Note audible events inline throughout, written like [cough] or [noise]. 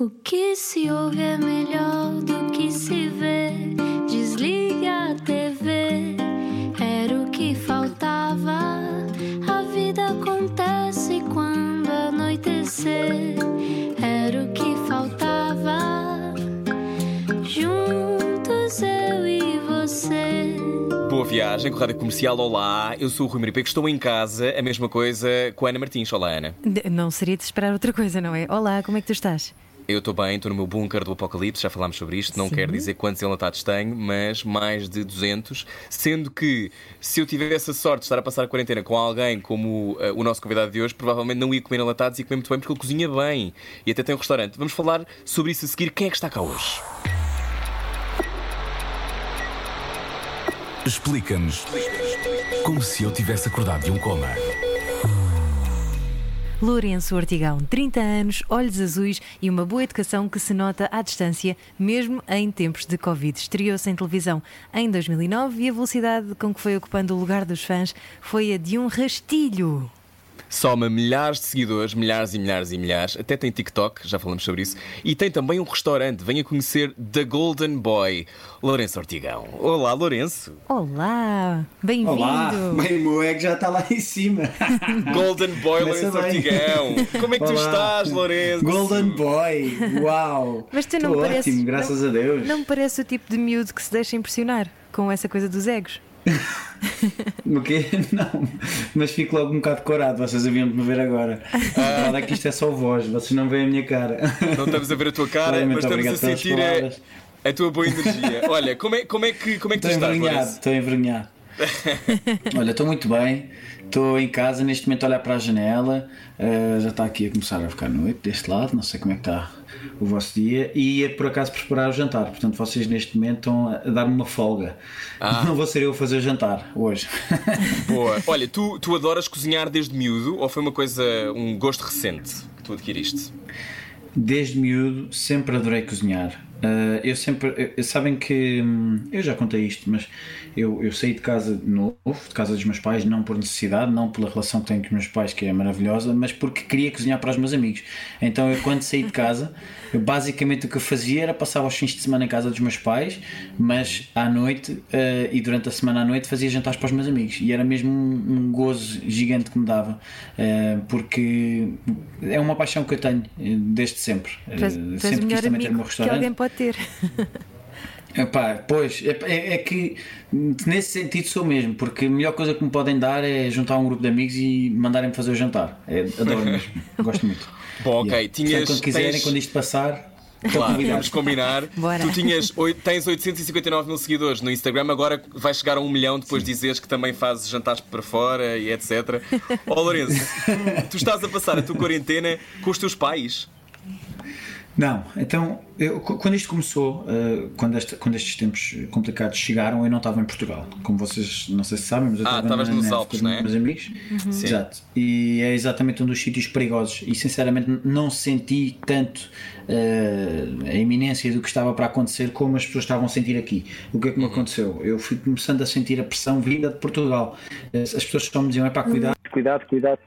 O que se ouve é melhor do que se vê. Desliga a TV, era o que faltava. A vida acontece quando anoitecer, era o que faltava. Juntos eu e você. Boa viagem com a Rádio Comercial, olá. Eu sou o Rui Maripeco, estou em casa, a mesma coisa com a Ana Martins. Olá, Ana. De- Não seria de esperar outra coisa, não é? Olá, como é que tu estás? Eu estou bem, estou no meu bunker do Apocalipse, já falámos sobre isto. Não Sim. quero dizer quantos enlatados tenho, mas mais de 200. Sendo que, se eu tivesse a sorte de estar a passar a quarentena com alguém como eh, o nosso convidado de hoje, provavelmente não ia comer enlatados e comer muito bem porque ele cozinha bem. E até tem um restaurante. Vamos falar sobre isso a seguir. Quem é que está cá hoje? Explica-nos como se eu tivesse acordado de um coma. Lourenço Ortigão, 30 anos, olhos azuis e uma boa educação que se nota à distância, mesmo em tempos de Covid. Estreou-se em televisão em 2009 e a velocidade com que foi ocupando o lugar dos fãs foi a de um rastilho. Soma milhares de seguidores, milhares e milhares e milhares. Até tem TikTok, já falamos sobre isso. E tem também um restaurante. Venha conhecer The Golden Boy, Lourenço Ortigão. Olá, Lourenço. Olá, Olá, bem-vindo. bem, o meu ego já está lá em cima. [laughs] Golden Boy, Começa Lourenço bem. Ortigão. Como é que tu Olá. estás, Lourenço? Golden Boy, uau! Mas tu não pareces. ótimo, graças não, a Deus. Não me parece o tipo de miúdo que se deixa impressionar com essa coisa dos egos. [laughs] O quê? Não, mas fico logo um bocado corado, vocês haviam de me ver agora. A verdade é que isto é só voz, vocês não veem a minha cara. Não estamos a ver a tua cara, mas estamos a sentir a, a tua boa energia. Olha, como é, como é que, como é que tu Estou estás, envergonhado, Lourenço? estou envergonhado. [laughs] Olha, estou muito bem, estou em casa neste momento a olhar para a janela, eh, já está aqui a começar a ficar noite deste lado, não sei como é que está o vosso dia, e ia por acaso preparar o jantar, portanto vocês neste momento estão a dar-me uma folga. Ah. [laughs] Não vou ser eu a fazer o jantar hoje. [laughs] Boa. Olha, tu, tu adoras cozinhar desde miúdo ou foi uma coisa, um gosto recente que tu adquiriste? Desde miúdo sempre adorei cozinhar. Uh, eu sempre. eh, Sabem que. hum, Eu já contei isto, mas eu, eu saí de casa novo, de casa dos meus pais, não por necessidade, não pela relação que tenho com os meus pais, que é maravilhosa, mas porque queria cozinhar para os meus amigos. Então eu, quando saí de casa, eu, basicamente o que eu fazia era passar os fins de semana em casa dos meus pais, mas à noite uh, e durante a semana à noite fazia jantares para os meus amigos. E era mesmo um, um gozo gigante que me dava, uh, porque é uma paixão que eu tenho eh, desde sempre. És, Uh, o melhor também ter o meu amigo que restaurante. alguém pode ter. [laughs] Epá, pois, é, é- é que nesse sentido sou mesmo, porque a melhor coisa que me podem dar é juntar um grupo de amigos e mandarem-me fazer o jantar. É, adoro mesmo, [laughs] gosto muito. Bom, ok, Yeah. tinhas- Portanto, quando quiserem, tens- quando isto passar, Claro, vamos convidados. combinar. Bora. Tu tinhas, tens 859 mil seguidores no Instagram, agora vais chegar a um milhão depois de dizeres que também fazes jantares para fora e etc. Ó Lourenço, [laughs] tu estás a passar a tua quarentena com os teus pais. Não, então, eu, qu- quando isto começou, eh, quando, esta- quando estes tempos complicados chegaram, eu não estava em Portugal. Como vocês não sei se sabem, mas eu Ah, estava estavas na, nos na Alpes, não é? meus amigos. Sim. Exato. E é exatamente um dos sítios perigosos. E sinceramente não senti tanto eh, a iminência do que estava para acontecer como as pessoas estavam a sentir aqui. O que é que me Uhum. aconteceu? Eu fui começando a sentir a pressão vinda de Portugal. As pessoas só me diziam: é para cuidado, cuidado, cuidado.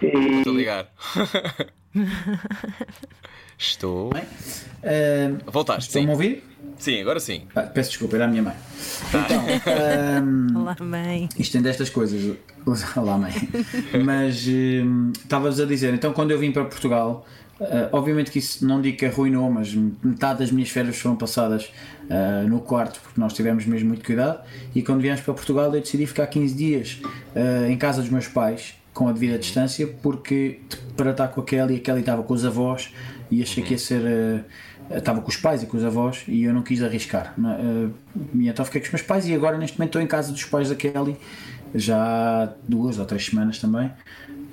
Estou a ligar. [laughs] [laughs] Estou. Eh, Voltaste, Estão-me a ouvir? Sim, agora sim. Ah, peço desculpa, era a minha mãe. Tá. Então, ehm, Olá, mãe. Isto tem destas coisas. Olá, mãe. Mas hum, estavas a dizer, então quando eu vim para Portugal, ah, obviamente que isso não digo que arruinou, mas metade das minhas férias foram passadas ah, no quarto, porque nós tivemos mesmo muito cuidado. E quando viemos para Portugal, eu decidi ficar 15 dias ah, em casa dos meus pais, com a devida distância, porque para estar com a Kelly, a Kelly estava com os avós e achei que ia ser. estava com os pais e com os avós e eu não quis arriscar. não é? Ah, e então fiquei com os meus pais e agora neste momento estou em casa dos pais da Kelly já há duas ou três semanas também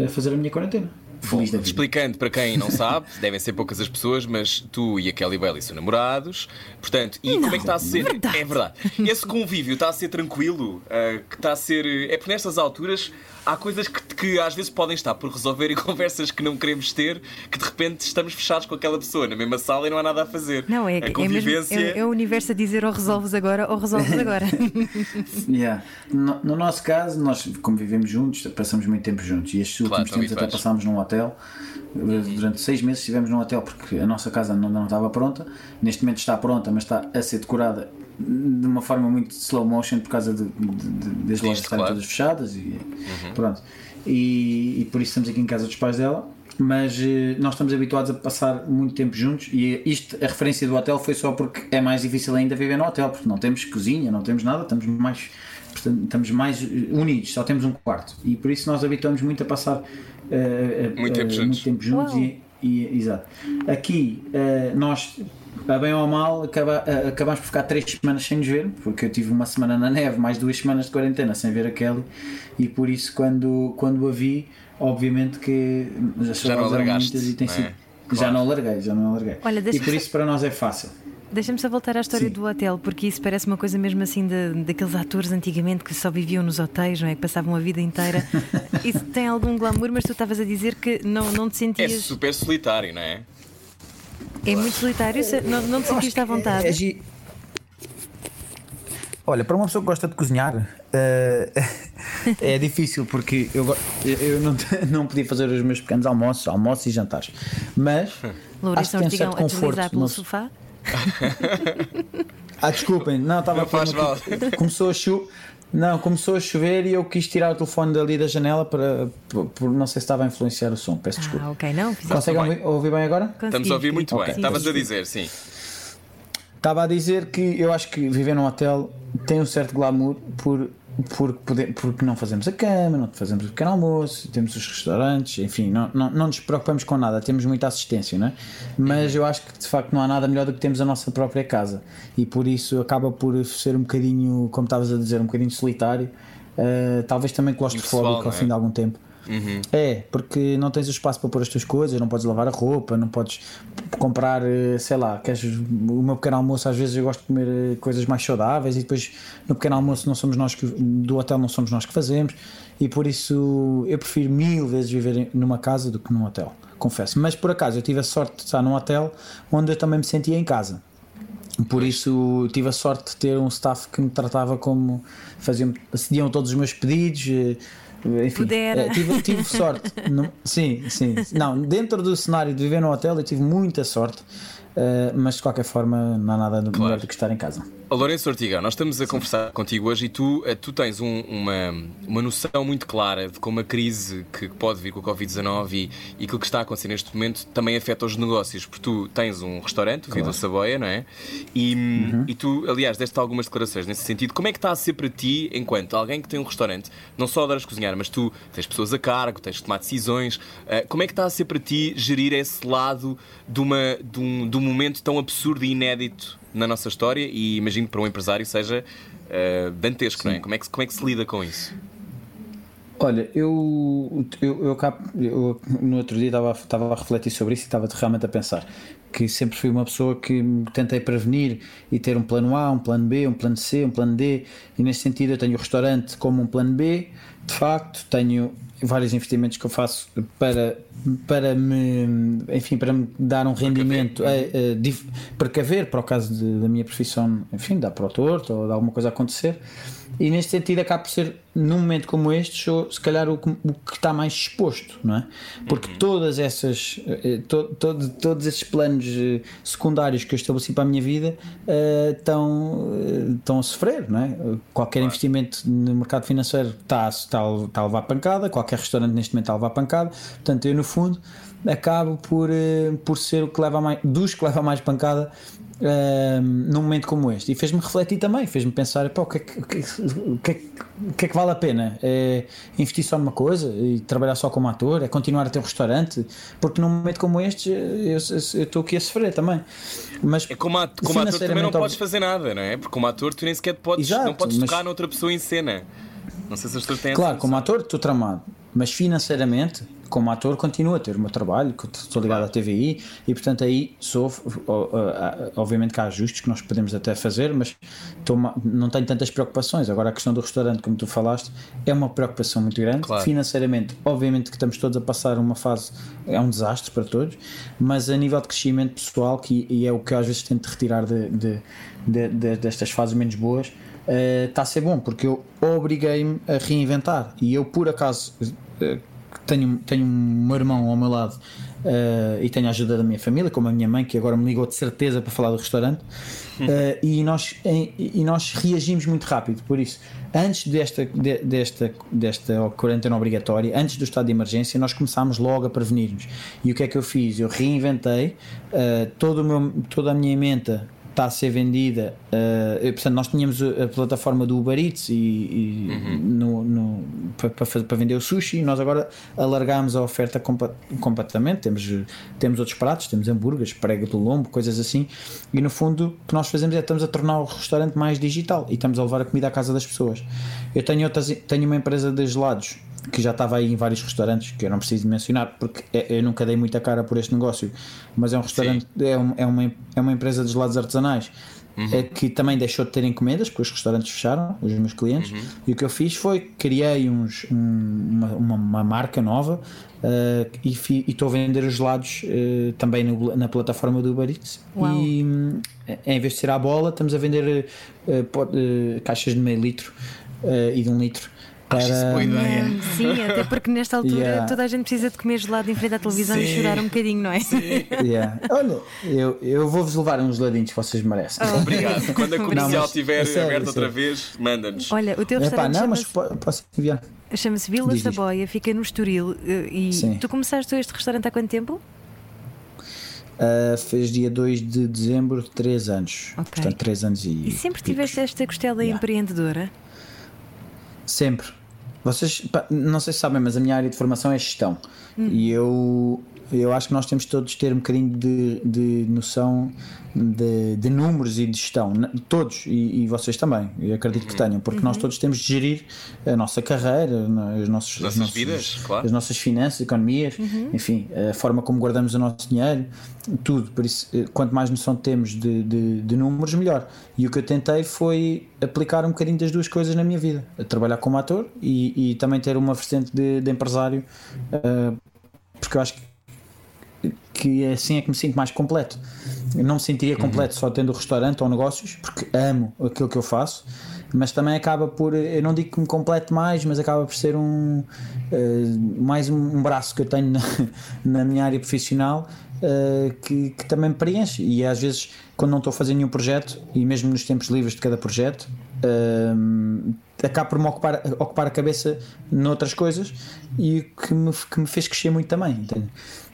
a fazer a minha quarentena. Feliz da vida. Explicando para quem não sabe, [laughs] devem ser poucas as pessoas, mas tu e a Kelly Bailey são namorados. Portanto, e como é que está a ser? verdade. É verdade. Esse convívio está a ser tranquilo? Ah, que está a ser. É porque nestas alturas há coisas que, que às vezes podem estar por resolver e [laughs] conversas que não queremos ter, que de repente estamos fechados com aquela pessoa na mesma sala e não há nada a fazer. Não, é, a é, mesmo, é, é o universo a dizer ou resolves agora ou resolves [laughs] agora. [laughs] Yeah. No, no nosso caso, nós, como vivemos juntos, passamos muito tempo juntos e estes Claro, últimos tempos estão até passámos num hotel. Durante seis meses estivemos num hotel porque a nossa casa não, não estava pronta. Neste momento está pronta, mas está a ser decorada de uma forma muito slow motion por causa de, de, de, das lojas estarem claro. todas fechadas e pronto. E, e por isso estamos aqui em casa dos pais dela. Mas eh, nós estamos habituados a passar muito tempo juntos e isto, a referência do hotel foi só porque é mais difícil ainda viver no hotel, porque não temos cozinha, não temos nada, estamos mais, portanto, estamos mais eh, unidos, só temos um quarto. E por isso nós habituamos muito a passar eh, eh, Muito tempo eh, juntos. muito tempo juntos Uau. e, e- exato. Aqui eh, nós, a bem ou mal, acaba, acabamos por ficar três semanas sem nos ver, porque eu tive uma semana na neve, mais duas semanas de quarentena sem ver a Kelly, e por isso quando, quando a vi, obviamente que as Já não muitas e tem não é? sido. Já Claro. não larguei, já não larguei. Olha, e por isso para nós é fácil. Deixa-me só voltar à história Sim. do hotel, porque isso parece uma coisa mesmo assim de, daqueles atores antigamente que só viviam nos hotéis, não é? Que passavam a vida inteira. [laughs] Isso tem algum glamour, mas tu estavas a dizer que não, não te É sentias. super solitário, não é? É muito solitário, se- não, não te sentiste à vontade. É Olha, para uma pessoa que gosta de cozinhar, eh, [laughs] é difícil porque eu, eu- não, não podia fazer os meus pequenos almoços, almoços e jantares. Mas acho Lourenço que tem um certo conforto. pelo uma- sofá. Ah, desculpem, não, estava a no- mal. Começou a chover. Não, começou a chover e eu quis tirar o telefone dali da janela para. Por, por- não sei se estava a influenciar o som, peço desculpa. Ah, ok, não, Conseguem bem. ouvir, ouvir bem agora? Estamos a ouvir muito Conseguimos. bem. Sim, Estavas a dizer, sim. Estava a dizer que eu acho que viver num hotel tem um certo glamour por, por poder, porque não fazemos a cama, não fazemos o pequeno almoço, temos os restaurantes, enfim, não, não, não nos preocupamos com nada, temos muita assistência, não é? Mas eu acho que de facto não há nada melhor do que termos a nossa própria casa e por isso acaba por ser um bocadinho, como estavas a dizer, um bocadinho solitário, eh, talvez também claustrofóbico Impessoal, ao é? fim de algum tempo. É, porque não tens o espaço para pôr as tuas coisas, não podes lavar a roupa, não podes comprar, eh, sei lá, queres o meu pequeno almoço, às vezes eu gosto de comer eh, coisas mais saudáveis e depois no pequeno almoço não somos nós que do hotel não somos nós que fazemos e por isso eu prefiro mil vezes viver numa casa do que num hotel, confesso. Mas por acaso eu tive a sorte de estar num hotel onde eu também me sentia em casa. Por isso tive a sorte de ter um staff que me tratava como faziam, acediam todos os meus pedidos. Enfim, Pudera. eh, tive, tive sorte. [laughs] Não- sim, sim. Não, dentro do cenário de viver no hotel eu tive muita sorte, eh, mas de qualquer forma não há nada melhor do que estar em casa. Lourenço Ortigão, nós estamos a conversar contigo hoje e tu, eh, tu tens um- uma, uma noção muito clara de como a crise que pode vir com a Covid-19 e, e aquilo que está a acontecer neste momento também afeta os negócios, porque tu tens um restaurante, o Vila Saboia, não é? E, Uhum. e tu, aliás, deste algumas declarações nesse sentido. Como é que está a ser para ti, enquanto alguém que tem um restaurante, não só adoras cozinhar, mas tu tens pessoas a cargo, tens de tomar decisões, eh, como é que está a ser para ti gerir esse lado de, uma, de, um, de um momento tão absurdo e inédito na nossa história e imagino que para um empresário seja eh, dantesco, não é? Como é, que, como é que se lida com isso? Olha, eu, eu, eu, eu no outro dia estava, estava a refletir sobre isso e estava realmente a pensar que sempre fui uma pessoa que tentei prevenir e ter um plano A, um plano B, um plano C, um plano D e nesse sentido eu tenho o restaurante como um plano B, de facto tenho vários investimentos que eu faço para, para me enfim, para me dar um rendimento eh, eh, dif- precaver para o caso de- da minha profissão, enfim, dar para o torto ou de alguma coisa acontecer e neste sentido acaba por ser num momento como este se calhar o, que- o que está mais exposto não é? porque todas essas eh, to- todo- todos esses planos eh, secundários que eu estabeleci para a minha vida eh, estão, eh, estão a sofrer não é? qualquer investimento no mercado financeiro está, está, está a levar pancada qualquer restaurante neste momento está a levar pancada portanto eu no fundo acabo por, eh, por ser o que leva mais dos que leva mais pancada Num momento como este e fez-me refletir também, fez-me pensar pá, o, que é que, o, que é que- o que é que- o que é que vale a pena? É investir só numa coisa e trabalhar só como ator? É continuar a ter um restaurante? Porque num momento como este eu estou aqui a sofrer também. Mas É como, a, como ator também não podes fazer nada, não é? Porque como ator tu nem sequer podes, Exato, não podes mas- tocar noutra pessoa em cena. Não sei se as pessoas têm Claro, como ator estou tramado, mas financeiramente, como ator, continuo a ter o meu trabalho, estou ligado à TVI e, portanto, aí sou. Obviamente que há ajustes que nós podemos até fazer, mas estou, não tenho tantas preocupações. Agora, a questão do restaurante, como tu falaste, é uma preocupação muito grande. Claro. Financeiramente, obviamente que estamos todos a passar uma fase, é um desastre para todos, mas a nível de crescimento pessoal, que, e é o que eu às vezes tento retirar de, de, de, de destas fases menos boas. Está a ser bom porque eu obriguei-me a reinventar e eu por acaso uh, tenho, tenho um irmão ao meu lado uh, e tenho a ajuda da minha família, como a minha mãe, que agora me ligou de certeza para falar do restaurante. Uh, e, nós, em, e nós reagimos muito rápido. Por isso, antes desta, de, desta, desta quarentena obrigatória, antes do estado de emergência, nós começámos logo a prevenir-nos. E o que é que eu fiz? Eu reinventei uh, todo o meu, toda a minha emenda está a ser vendida. Uh, portanto, nós tínhamos a plataforma do Uber Eats e, e uhum. no, no, para, vender o sushi e nós agora alargámos a oferta completamente. Temos, temos outros pratos, temos hambúrgueres, prega do lombo, coisas assim. E no fundo, o que nós fazemos é estamos a tornar o restaurante mais digital e estamos a levar a comida à casa das pessoas. Eu tenho, outras, tenho uma empresa de gelados que já estava aí em vários restaurantes, que eu não preciso mencionar, porque é, eu nunca dei muita cara por este negócio, mas é um restaurante, é, um, é, uma, é uma empresa de gelados artesanais. Uhum. É que também deixou de ter encomendas porque os restaurantes fecharam, os meus clientes, uhum. e o que eu fiz foi criei uns, um, uma, uma, uma, marca nova uh, e estou a vender os gelados uh, também no, na plataforma do Uber Eats. E em vez de ser à bola, estamos a vender uh, caixas de meio litro e de um litro para... Acho boa ideia. Sim, até porque nesta altura [laughs] yeah. toda a gente precisa de comer gelado em frente à televisão Sim. e chorar um bocadinho, não é? Sim. Yeah. Olha, eu, eu vou-vos levar uns geladinhos que vocês merecem. Oh. Obrigado. [laughs] Quando a comercial estiver aberta outra vez, manda-nos. Olha, o teu restaurante. Epá, não, mas posso enviar. Chama-se Vila Diz Saboia, fica no Estoril. Eh, e Sim. tu começaste este restaurante há quanto tempo? Uh, fez dia 2 de dezembro, 3 anos. Okay. Portanto, 3 anos e. E sempre tiveste esta costela yeah. empreendedora? Sempre. Vocês, não sei se sabem, mas a minha área de formação é gestão. Hum. E eu, eu acho que nós temos todos de ter um bocadinho de, de noção de, de, números e de gestão, todos, e, e vocês também, eu acredito que tenham, porque uhum. nós todos temos de gerir a nossa carreira, os nossos, as nossas nossos, vidas, claro. as nossas finanças, economias, uhum. enfim, a forma como guardamos o nosso dinheiro, tudo. Por isso, eh, quanto mais noção temos de, de, de números, melhor. E o que eu tentei foi aplicar um bocadinho das duas coisas na minha vida: trabalhar como ator e, e também ter uma vertente de, de empresário, uh, porque eu acho que que assim é que me sinto mais completo. Eu não me sentiria uhum. completo só tendo restaurante ou negócios, porque amo aquilo que eu faço, mas também acaba por, eu não digo que me complete mais, mas acaba por ser um uh, mais um, braço que eu tenho na, [laughs] na minha área profissional uh, que, que, também me preenche. E às vezes, quando não estou a fazer nenhum projeto, e mesmo nos tempos livres de cada projeto, uh, acabo por me ocupar, ocupar a cabeça noutras coisas e que me, que me fez crescer muito também. Entende?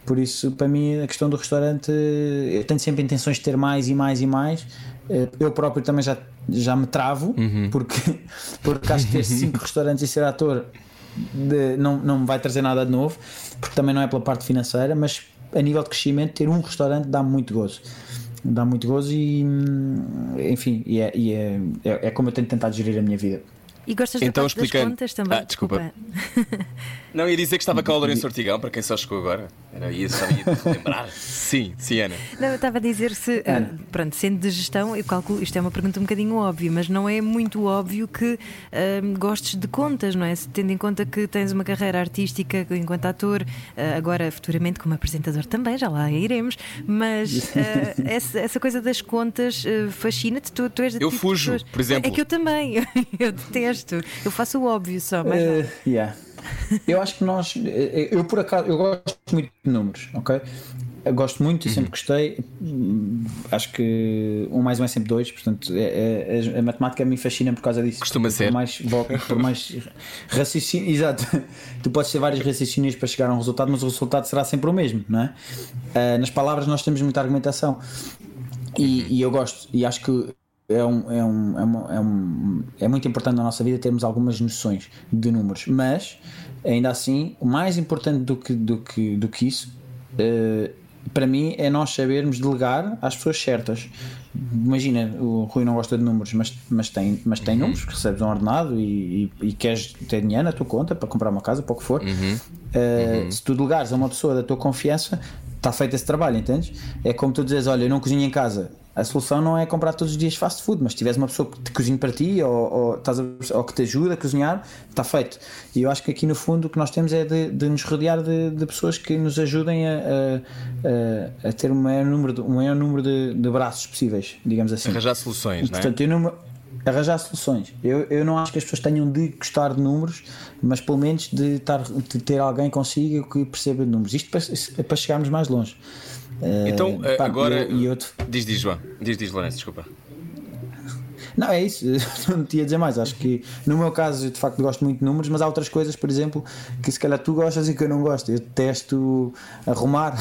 Por isso, para mim, a questão do restaurante, eu tenho sempre intenções de ter mais e mais e mais. Eh, eu próprio também já, já me travo, uhum. porque, [laughs] porque acho que ter cinco [laughs] restaurantes e ser ator de, não, não me vai trazer nada de novo, porque também não é pela parte financeira, mas a nível de crescimento, ter um restaurante dá muito gozo. Dá muito gozo e, enfim, e é, e é, é, é como eu tenho tentado gerir a minha vida. E gostas então, da explicando... das contas também? Ah, desculpa. desculpa. Não, ia dizer que estava cá o Lourenço Ortigão, para quem só chegou agora. Era isso, só ia lembrar. [laughs] sim, sim, Ana. Não, eu estava a dizer se, uh, pronto, sendo de gestão, eu calculo, isto é uma pergunta um bocadinho óbvia, mas não é muito óbvio que uh, gostes de contas, não é? Tendo em conta que tens uma carreira artística enquanto ator, uh, agora futuramente como apresentador também, já lá iremos, mas [laughs] essa, essa, coisa das contas fascina-te. Tu, tu és Eu tipo fujo, por exemplo. É que eu também, [laughs] eu detesto, eu faço o óbvio só, mas. Uh, yeah. Eu acho que nós, eu por acaso, eu gosto muito de números, ok? Eu gosto muito e sempre uhum. gostei. Acho que um mais um é sempre dois, portanto, é, é, a matemática me fascina por causa disso. Costuma por ser. Mais, por mais raciocínio, [laughs] exato. Tu podes ter vários raciocínios para chegar a um resultado, mas o resultado será sempre o mesmo, não é? Uh, nas palavras, nós temos muita argumentação e, e eu gosto, e acho que é, um, é, um, é, uma, é, um, é muito importante na nossa vida termos algumas noções de números, mas ainda assim, o mais importante do que, do que, do que isso, uh, para mim, é nós sabermos delegar às pessoas certas. Imagina, o Rui não gosta de números, mas, mas tem, mas tem uhum. números, recebes um ordenado e, e, e, queres ter dinheiro na tua conta para comprar uma casa, para o que for. Uhum. Uh, Se tu delegares a uma pessoa da tua confiança, está feito esse trabalho, entendes? É como tu dizes: olha, eu não cozinho em casa. A solução não é comprar todos os dias fast food, mas se tiveres uma pessoa que te cozinhe para ti ou, ou, estás a, ou que te ajuda a cozinhar, está feito. E eu acho que aqui no fundo o que nós temos é de, de nos rodear de, de, pessoas que nos ajudem a, a, a, ter um maior número, de, um maior número de, de braços possíveis, digamos assim. Arranjar soluções, e, portanto, não é? eu não arranjar soluções. Eu, eu não acho que as pessoas tenham de gostar de números, mas pelo menos de, estar, de ter alguém consigo que perceba de números. Isto para, para chegarmos mais longe. Então, uh, pá, agora. Eu te... Diz, diz, João. Diz, diz, Lourenço, desculpa. Não, é isso, [laughs] não te ia dizer mais. Acho que no meu caso, eu de facto gosto muito de números, mas há outras coisas, por exemplo, que se calhar tu gostas e que eu não gosto. Eu detesto arrumar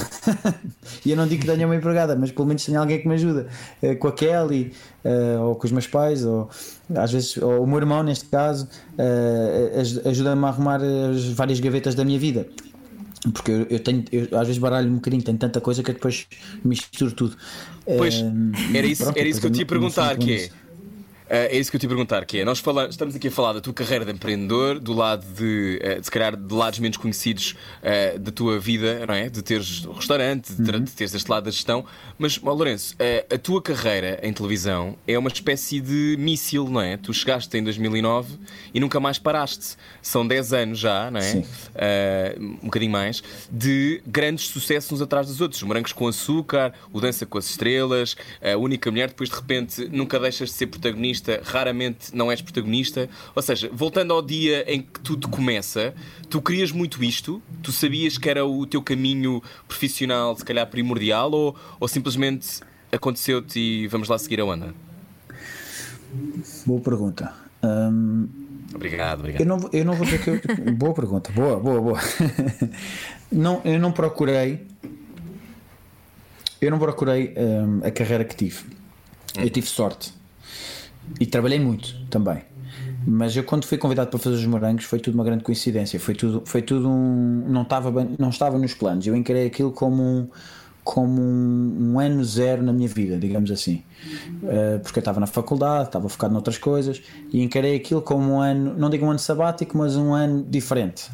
[laughs] e eu não digo que tenha uma empregada, mas pelo menos tenho alguém que me ajuda eh, com a Kelly eh, ou com os meus pais, ou às vezes, ou o meu irmão, neste caso, ajuda-me a arrumar as várias gavetas da minha vida porque eu, eu tenho, eu, às vezes baralho um bocadinho, tenho tanta coisa que depois misturo tudo. Pois, era isso, Pronto, era isso que eu te ia perguntar, que é é isso que eu te ia perguntar, que é, nós falamos, estamos aqui a falar da tua carreira de empreendedor, do lado de, uh, se calhar, de lados menos conhecidos uh, da tua vida, não é? De teres restaurante, de, uhum. de teres este lado da gestão, mas, oh, Lourenço, uh, a tua carreira em televisão é uma espécie de míssil, não é? Tu chegaste em 2009 e nunca mais paraste. São 10 anos já, não é? um bocadinho mais, de grandes sucessos uns atrás dos outros. Morangos com Açúcar, o Dança com as Estrelas, a Única Mulher, depois de repente nunca deixas de ser protagonista protagonista, raramente não és protagonista. Ou seja, voltando ao dia em que tudo começa, tu querias muito isto? Tu sabias que era o teu caminho profissional, se calhar primordial, ou, ou simplesmente aconteceu-te e vamos lá seguir a onda? Boa pergunta. Hum, obrigado, obrigado. Eu não, eu não vou dizer que eu... [laughs] boa pergunta, boa, boa, boa. não, eu não procurei. Eu não procurei hum, a carreira que tive. Eu tive sorte. E trabalhei muito também. Mas eu quando fui convidado para fazer os morangos foi tudo uma grande coincidência. Foi tudo, foi tudo um. Não estava, bem, não estava nos planos. Eu encarei aquilo como um, como um, um ano zero na minha vida, digamos assim. Uh, porque eu estava na faculdade, estava focado noutras coisas e encarei aquilo como um ano, não digo um ano sabático, mas um ano diferente.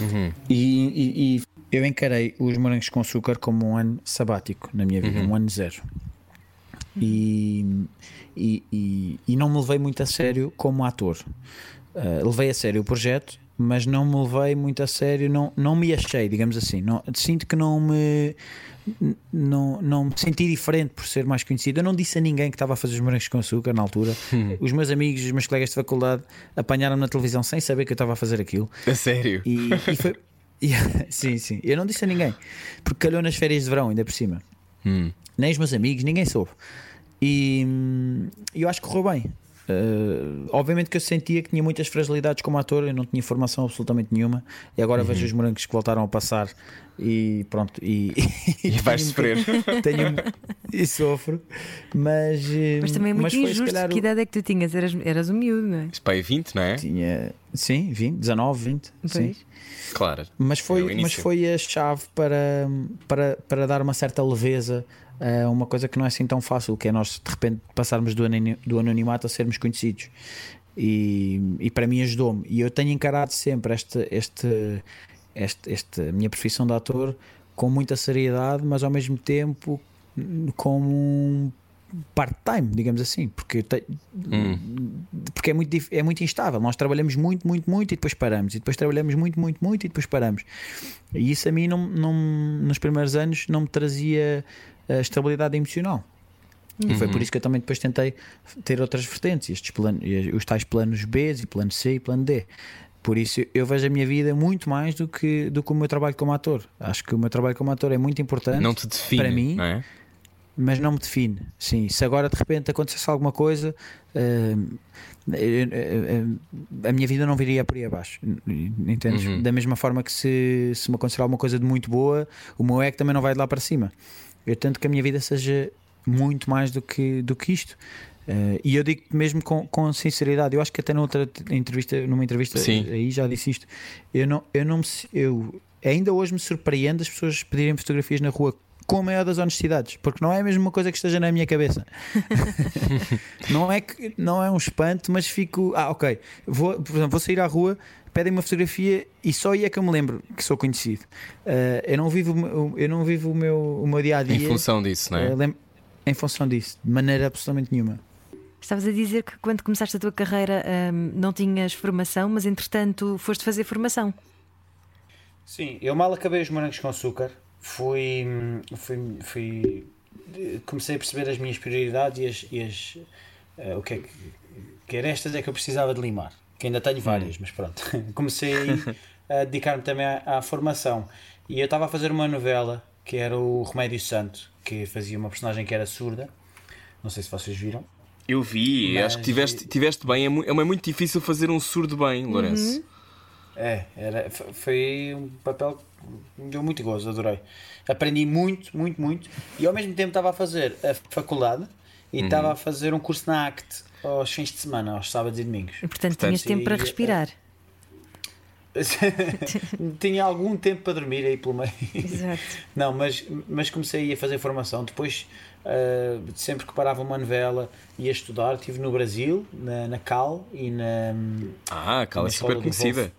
Uhum. E, e, e, eu encarei os morangos com açúcar como um ano sabático na minha vida, uhum. um ano zero. E, e, e, e, não me levei muito a sério como ator. Uh, levei a sério o projeto, mas não me levei muito a sério, não, não me achei, digamos assim. Não, sinto que não me. Não, não me senti diferente por ser mais conhecido. Eu não disse a ninguém que estava a fazer os morangos com açúcar na altura. Hum. Os meus amigos, os meus colegas de faculdade apanharam na televisão sem saber que eu estava a fazer aquilo. A sério? E, e foi. [laughs] sim, sim. Eu não disse a ninguém, porque calhou nas férias de verão, ainda por cima. Hum. Nem os meus amigos, ninguém soube. E eu acho que correu bem. Uh, obviamente que eu sentia que tinha muitas fragilidades como ator, eu não tinha formação absolutamente nenhuma, e agora uhum. vejo os morangos que voltaram a passar e pronto. E, e, [laughs] e vais [laughs] sofrer. Tenho, e sofro, mas. Mas também é muito mas injusto. Foi, calhar, que idade é que tu tinhas? Eras, eras um miúdo, não é? Isso para 20, não é? Tinha, sim, 20, 19, 20. Pois. Sim. Claro. Mas foi, é mas foi a chave para, para, para dar uma certa leveza é uma coisa que não é assim tão fácil, que é nós de repente passarmos do, do anonimato a sermos conhecidos. E, e para mim ajudou-me. E eu tenho encarado sempre este, este, este, este, minha profissão de ator com muita seriedade, mas ao mesmo tempo como um part-time, digamos assim, porque, te, hum. porque é, muito, é muito instável. Nós trabalhamos muito, muito, muito e depois paramos, e depois trabalhamos muito, muito, muito e depois paramos. E isso a mim, não, não, nos primeiros anos, não me trazia a estabilidade emocional. Uhum. E foi por uhum. isso que eu também depois tentei ter outras vertentes, estes planos, os tais planos B e plano C e plano D. Por isso eu vejo a minha vida muito mais do que, do que o meu trabalho como ator. Acho que o meu trabalho como ator é muito importante não te define, para mim, não é? mas não me define. Sim, se agora de repente acontecesse alguma coisa, uh, a minha vida não viria por aí abaixo. Entendes? Uhum. Da mesma forma que se, se me acontecer alguma coisa de muito boa, o meu ego também não vai de lá para cima. Eu tento que a minha vida seja muito mais do que, do que isto. Uh, e eu digo mesmo com, com sinceridade, eu acho que até noutra entrevista, numa entrevista Sim. aí já disse isto. Eu não, eu não me, eu ainda hoje me surpreendo as pessoas pedirem fotografias na rua com a maior das honestidades, porque não é a mesma coisa que esteja na minha cabeça. [laughs] não é que não é um espanto, mas fico, ah, ok, vou, por exemplo, vou sair à rua pedem uma fotografia e só aí é que eu me lembro que sou conhecido. Uh, eu não vivo, o meu- eu não vivo o meu, o meu dia a dia Em função disso, não é? em função disso, de maneira absolutamente nenhuma. Estavas a dizer que quando começaste a tua carreira hum, não tinhas formação, mas entretanto foste fazer formação. Sim, eu mal acabei os morangos com açúcar, fui, fui, fui comecei a perceber as minhas prioridades e as, e as eh, o que é que, que era estas é que eu precisava de limar, que ainda tenho várias, mas pronto. [laughs] comecei [laughs] a dedicar-me também à, à formação e eu estava a fazer uma novela que era o Remédio Santo, que fazia uma personagem que era surda. Não sei se vocês viram. Eu vi, Mas- acho que tiveste, tiveste bem. É, mu- é muito difícil fazer um surdo bem, Lourenço. É, era, foi um papel que me deu muito gozo, adorei. Aprendi muito, muito, muito. E ao mesmo tempo estava a fazer a faculdade e estava a fazer um curso na ACT aos fins de semana, aos sábados e domingos. E portanto, Portanto, tinhas tempo para respirar. [laughs] Tinha algum tempo para dormir aí pelo meio. Exato. Não, mas, mas comecei a fazer formação. Depois, ah, sempre que parava uma novela, ia estudar. Estive no Brasil, na, na Cal e na. Ah, a Cala é super conhecida. Wolf.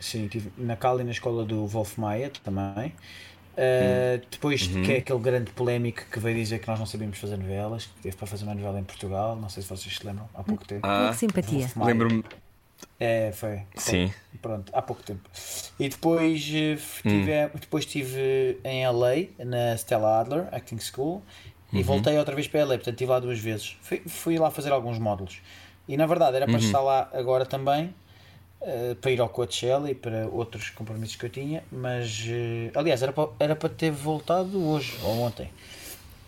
Sim, estive na Cal e na escola do Wolf Maia também. Ah, depois, que é aquele grande polémico que veio dizer que nós não sabíamos fazer novelas, que teve para fazer uma novela em Portugal. Não sei se vocês se lembram, há pouco tempo. Ah, Que simpatia. Lembro-me. É, foi. foi. Sim. Pronto, há pouco tempo. E depois eh, tive, depois estive em LA, na Stella Adler Acting School, e voltei outra vez para LA, portanto estive lá duas vezes. Fui, fui lá fazer alguns módulos. E na verdade era para estar lá agora também, eh, para ir ao Coachella e para outros compromissos que eu tinha, mas eh, aliás era para, era para ter voltado hoje ou ontem.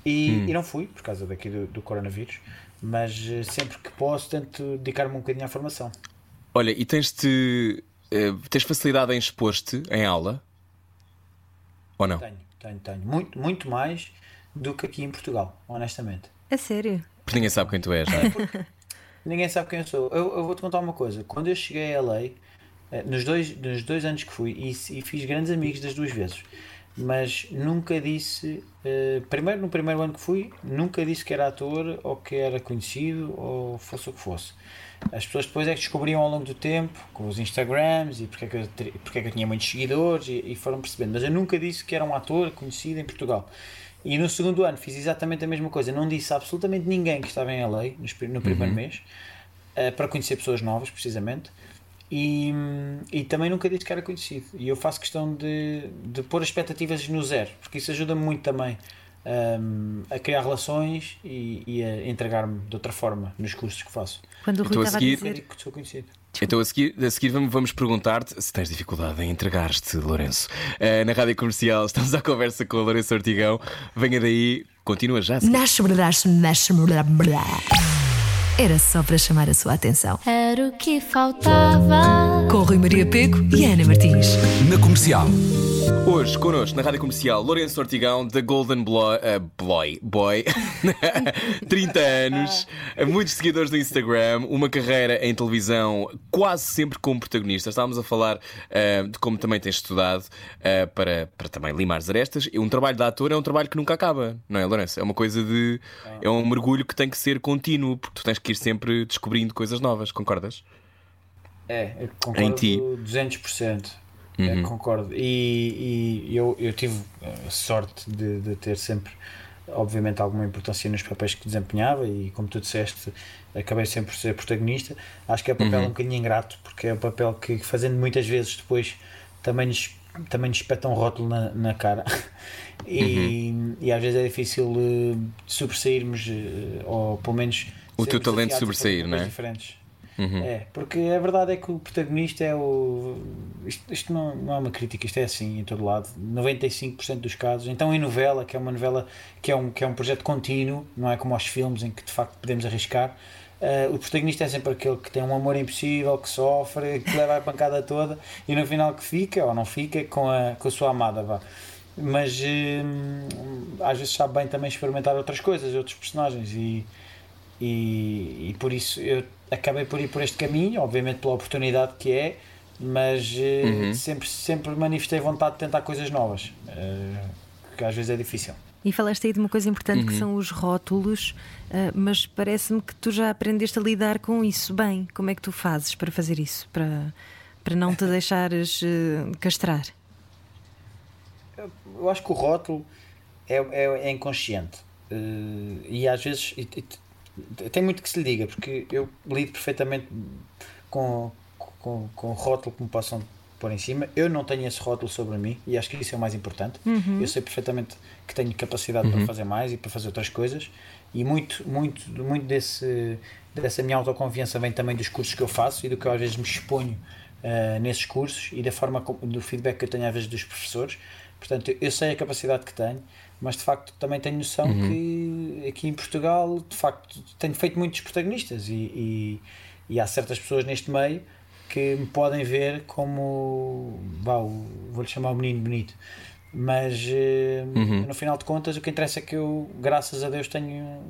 E, e não fui, por causa daqui do, do coronavírus, mas eh, sempre que posso tento dedicar-me um bocadinho à formação. Olha, e tens-te. tens facilidade em expor-te em aula? Ou não? Tenho, tenho, tenho. Muito, muito mais do que aqui em Portugal, honestamente. A sério? Porque ninguém sabe quem tu és, não é? Ninguém sabe quem eu sou. Eu, eu vou-te contar uma coisa. Quando eu cheguei a LA, eh, nos dois, nos dois anos que fui, e, e fiz grandes amigos das duas vezes, mas nunca disse, eh, primeiro no primeiro ano que fui, nunca disse que era ator ou que era conhecido ou fosse o que fosse. As pessoas depois é que descobriam ao longo do tempo, com os Instagrams e porque é que eu, porque é que eu tinha muitos seguidores e, e foram percebendo. Mas eu nunca disse que era um ator conhecido em Portugal. E no segundo ano fiz exatamente a mesma coisa. Não disse a absolutamente ninguém que estava em LA pri- no primeiro mês, eh, para conhecer pessoas novas, precisamente. E, e também nunca disse que era conhecido. E eu faço questão de, de pôr as expectativas no zero, porque isso ajuda-me muito também hum, a criar relações e, e a entregar-me de outra forma nos cursos que faço. Quando o Rui Então, a estava a seguir- dizer. que sou conhecido. Então a seguir, a seguir vamos, vamos perguntar-te se tens dificuldade em entregar-te, Lourenço. Eh, na rádio comercial [laughs] estamos à conversa com o Lourenço Ortigão. Venha daí, continua já. Nasce, nasce, nasce. Era só para chamar a sua atenção. Era o que faltava. Com Rui Maria Peco e Ana Martins. Na comercial. Hoje, connosco na rádio comercial, Lourenço Ortigão, da Golden Boy, eh, Boy, Boy. 30 anos, muitos seguidores no Instagram, uma carreira em televisão quase sempre como protagonista. Estávamos a falar eh, de como também tens estudado eh, para, para também limar as arestas. Um trabalho de ator é um trabalho que nunca acaba, não é, Lourenço? É uma coisa de. É um mergulho que tem que ser contínuo, porque tu tens que ir sempre descobrindo coisas novas, concordas? É, eu concordo Em ti. 200%. É, concordo. E, e eu, eu tive a sorte de, de ter sempre, obviamente, alguma importância nos papéis que desempenhava e, como tu disseste, acabei sempre por ser protagonista. Acho que é um papel um bocadinho ingrato, porque é um papel que, fazendo muitas vezes depois, também nos, também nos espeta um rótulo na, na cara. [laughs] E, e às vezes é difícil eh, sobressairmos, eh, ou pelo menos. O teu talento sobressair, não é? Diferentes. É, porque a verdade é que o protagonista é o. Isto, isto não, não é uma crítica, isto é assim em todo lado. 95% dos casos. Então, em novela, que é uma novela que é um, que é um projeto contínuo, não é como aos filmes em que de facto podemos arriscar. eh, o protagonista é sempre aquele que tem um amor impossível, que sofre, que leva a pancada toda e no final que fica ou não fica com a, com a sua amada. Vá. Mas hum, às vezes sabe bem também experimentar outras coisas, outros personagens e, e, e por isso eu acabei por ir por este caminho, obviamente pela oportunidade que é, mas eh, sempre, sempre manifestei vontade de tentar coisas novas, eh, que às vezes é difícil. E falaste aí de uma coisa importante que são os rótulos, ah, mas parece-me que tu já aprendeste a lidar com isso bem. Como é que tu fazes para fazer isso? Para, para não te [laughs] deixares eh, castrar? Eu acho que o rótulo é, é, é inconsciente Eh, e às vezes tem muito que se lhe diga, porque eu lido perfeitamente com, com, com o rótulo que me possam pôr em cima. Eu não tenho esse rótulo sobre mim e acho que isso é o mais importante. Eu sei perfeitamente que tenho capacidade para fazer mais e para fazer outras coisas e muito, muito, muito desse, dessa minha autoconfiança vem também dos cursos que eu faço e do que eu às vezes me exponho eh, nesses cursos e da forma como- do feedback que eu tenho às vezes dos professores. Portanto, eu sei a capacidade que tenho, mas de facto também tenho noção que aqui em Portugal, de facto, tenho feito muitos protagonistas e, e, e há certas pessoas neste meio que me podem ver como, vou-lhe chamar o menino bonito. Mas eh, no final de contas, o que interessa é que eu, graças a Deus, tenho,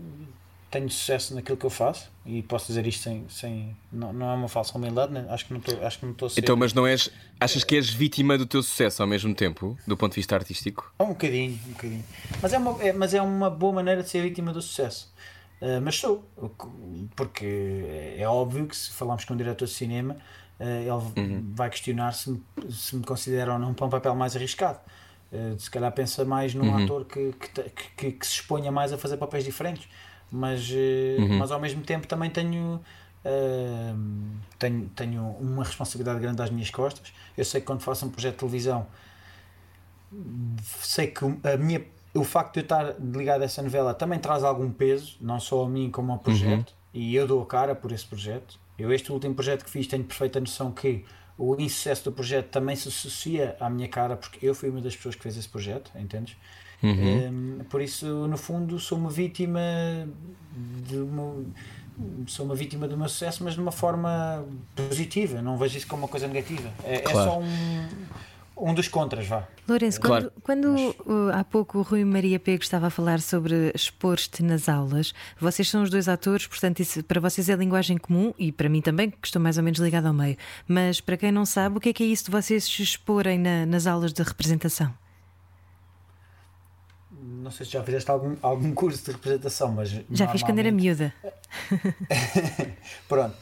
tenho sucesso naquilo que eu faço e posso dizer isto sem. sem não, não é uma falsa humildade, né? acho que não estou a ser. Então, mas não és. Achas que és vítima do teu sucesso ao mesmo tempo, do ponto de vista artístico? Um bocadinho, um bocadinho. Mas é uma, é, mas é uma boa maneira de ser vítima do sucesso. Uh, mas sou, porque é, óbvio que se falarmos com um diretor de cinema, uh, ele vai questionar se me, se me considera ou não para um papel mais arriscado. Uh, se calhar pensa mais num ator que, que- que- que se exponha mais a fazer papéis diferentes. Mas, uh, mas ao mesmo tempo também tenho, uh, tenho, tenho uma responsabilidade grande às minhas costas. Eu sei que quando faço um projeto de televisão sei que a minha, o facto de eu estar ligado a essa novela também traz algum peso, não só a mim como ao projeto, e eu dou a cara por esse projeto. Eu, este último projeto que fiz, tenho perfeita noção que o insucesso do projeto também se associa à minha cara, porque eu fui uma das pessoas que fez esse projeto, entendes? Hum, por isso, no fundo, sou uma vítima de uma, sou uma vítima do meu sucesso, mas de uma forma positiva, não vejo isso como uma coisa negativa. É, é Claro. só um, um dos contras, vá. Lourenço, Claro. quando, quando, uh, há pouco o Rui Maria Pego estava a falar sobre expor-te nas aulas, vocês são os dois atores, portanto, isso para vocês é linguagem comum e para mim também, que estou mais ou menos ligado ao meio. Mas para quem não sabe, o que é que é isso de vocês se exporem na- nas aulas de representação? Não sei se já fizeste algum, algum curso de representação, mas. Já fiz quando era miúda. [laughs] Pronto.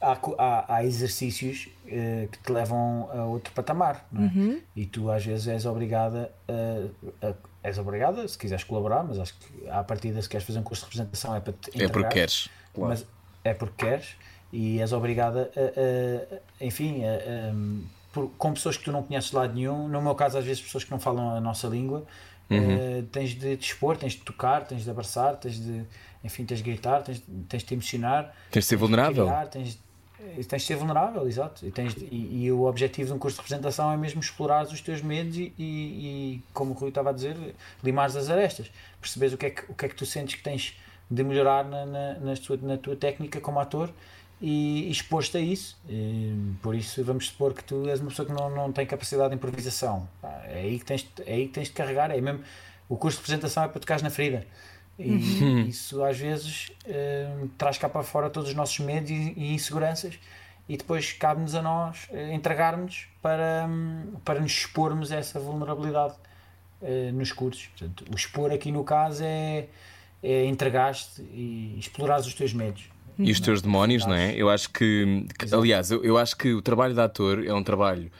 Há, há, há exercícios eh, que te levam a outro patamar, não é? E tu às vezes és obrigada a, a- és obrigada, se quiseres colaborar, mas acho que à partida se queres fazer um curso de representação é para te É porque entregar, queres. mas é porque queres e és obrigada a, a- a- enfim a- a- por- com pessoas que tu não conheces de lado nenhum no meu caso às vezes pessoas que não falam a nossa língua eh, tens de te expor, tens de tocar tens de abraçar, tens de enfim, tens de gritar, tens, tens de te emocionar Tens de ser de vulnerável. criar, tens, eh, tens de ser vulnerável, exato. E, tens de- e, e o objetivo de um curso de representação é mesmo explorar os teus medos e, e- como o Rui estava a dizer, limares as arestas. Perceberes o que é que, o que, é que tu sentes que tens de melhorar na, na, na tua, na tua técnica como ator e, e expor-te a isso. E, por isso, vamos supor que tu és uma pessoa que não, não tem capacidade de improvisação. É aí que tens, de- é aí que tens de carregar. É mesmo, o curso de representação é para tocares na ferida. E isso às vezes eh, traz cá para fora todos os nossos medos e, e inseguranças e depois cabe-nos a nós eh, entregarmos para, para nos expormos a essa vulnerabilidade eh, nos cursos. Portanto, o expor aqui no caso é, é entregar-te e explorar os teus medos. E os teus demónios, não é? Eu acho que, que- aliás, eu, eu acho que o trabalho de ator é um trabalho,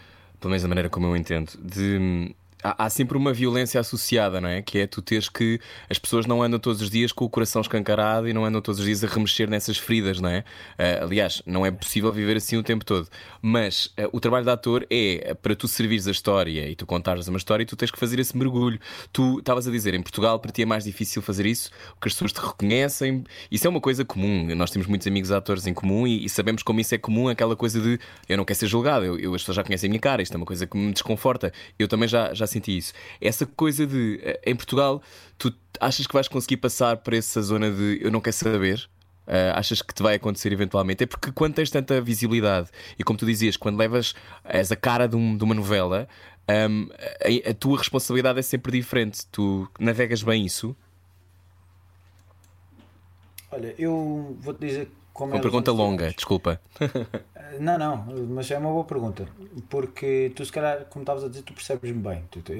pelo menos da maneira como eu entendo, de. Há, há sempre uma violência associada, não é? Que é tu teres que. As pessoas não andam todos os dias com o coração escancarado e não andam todos os dias a remexer nessas feridas, não é? Ah, aliás, não é possível viver assim o tempo todo. Mas ah, o trabalho de ator é para tu servires a história e tu contares uma história e tu tens que fazer esse mergulho. Tu estavas a dizer, em Portugal, para ti é mais difícil fazer isso, porque as pessoas te reconhecem. Isso é uma coisa comum. Nós temos muitos amigos atores em comum e, e sabemos como isso é comum aquela coisa de eu não quero ser julgado, eu, eu- as pessoas já conhecem a minha cara, isto é uma coisa que me desconforta. Eu também já, já senti isso. Essa coisa de eh, em Portugal, tu achas que vais conseguir passar por essa zona de eu não quero saber? Uh, achas que te vai acontecer eventualmente? É porque quando tens tanta visibilidade e como tu dizias, quando levas és a cara de, um- de uma novela, um, a, a tua responsabilidade é sempre diferente. Tu navegas bem isso? Olha, eu vou-te dizer como Uma é pergunta longa, desculpa. [laughs] Não, não, mas é uma boa pergunta. Porque tu, se calhar, como estavas a dizer, tu percebes-me bem. Tu- tu-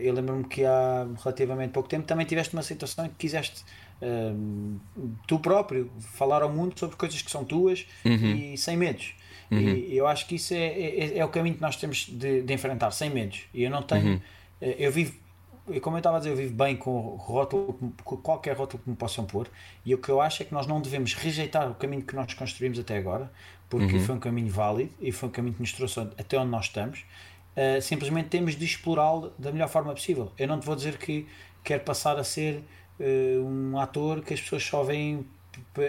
Eu lembro-me que há relativamente pouco tempo também tiveste uma situação em que quiseste hum, tu próprio falar ao mundo sobre coisas que são tuas e sem medos. E eu acho que isso é, é, é o caminho que nós temos de, de enfrentar, sem medos. E eu não tenho. eh, Eu vivo. Eu- Como eu estava a dizer, eu vivo bem com, rótulo, com qualquer rótulo que me possam pôr. E o que eu acho é que nós não devemos rejeitar o caminho que nós construímos até agora, porque foi um caminho válido e foi um caminho que nos trouxe até onde nós estamos. Uh, simplesmente temos de explorá-lo da melhor forma possível. Eu não te vou dizer que quero passar a ser uh, um ator que as pessoas só veem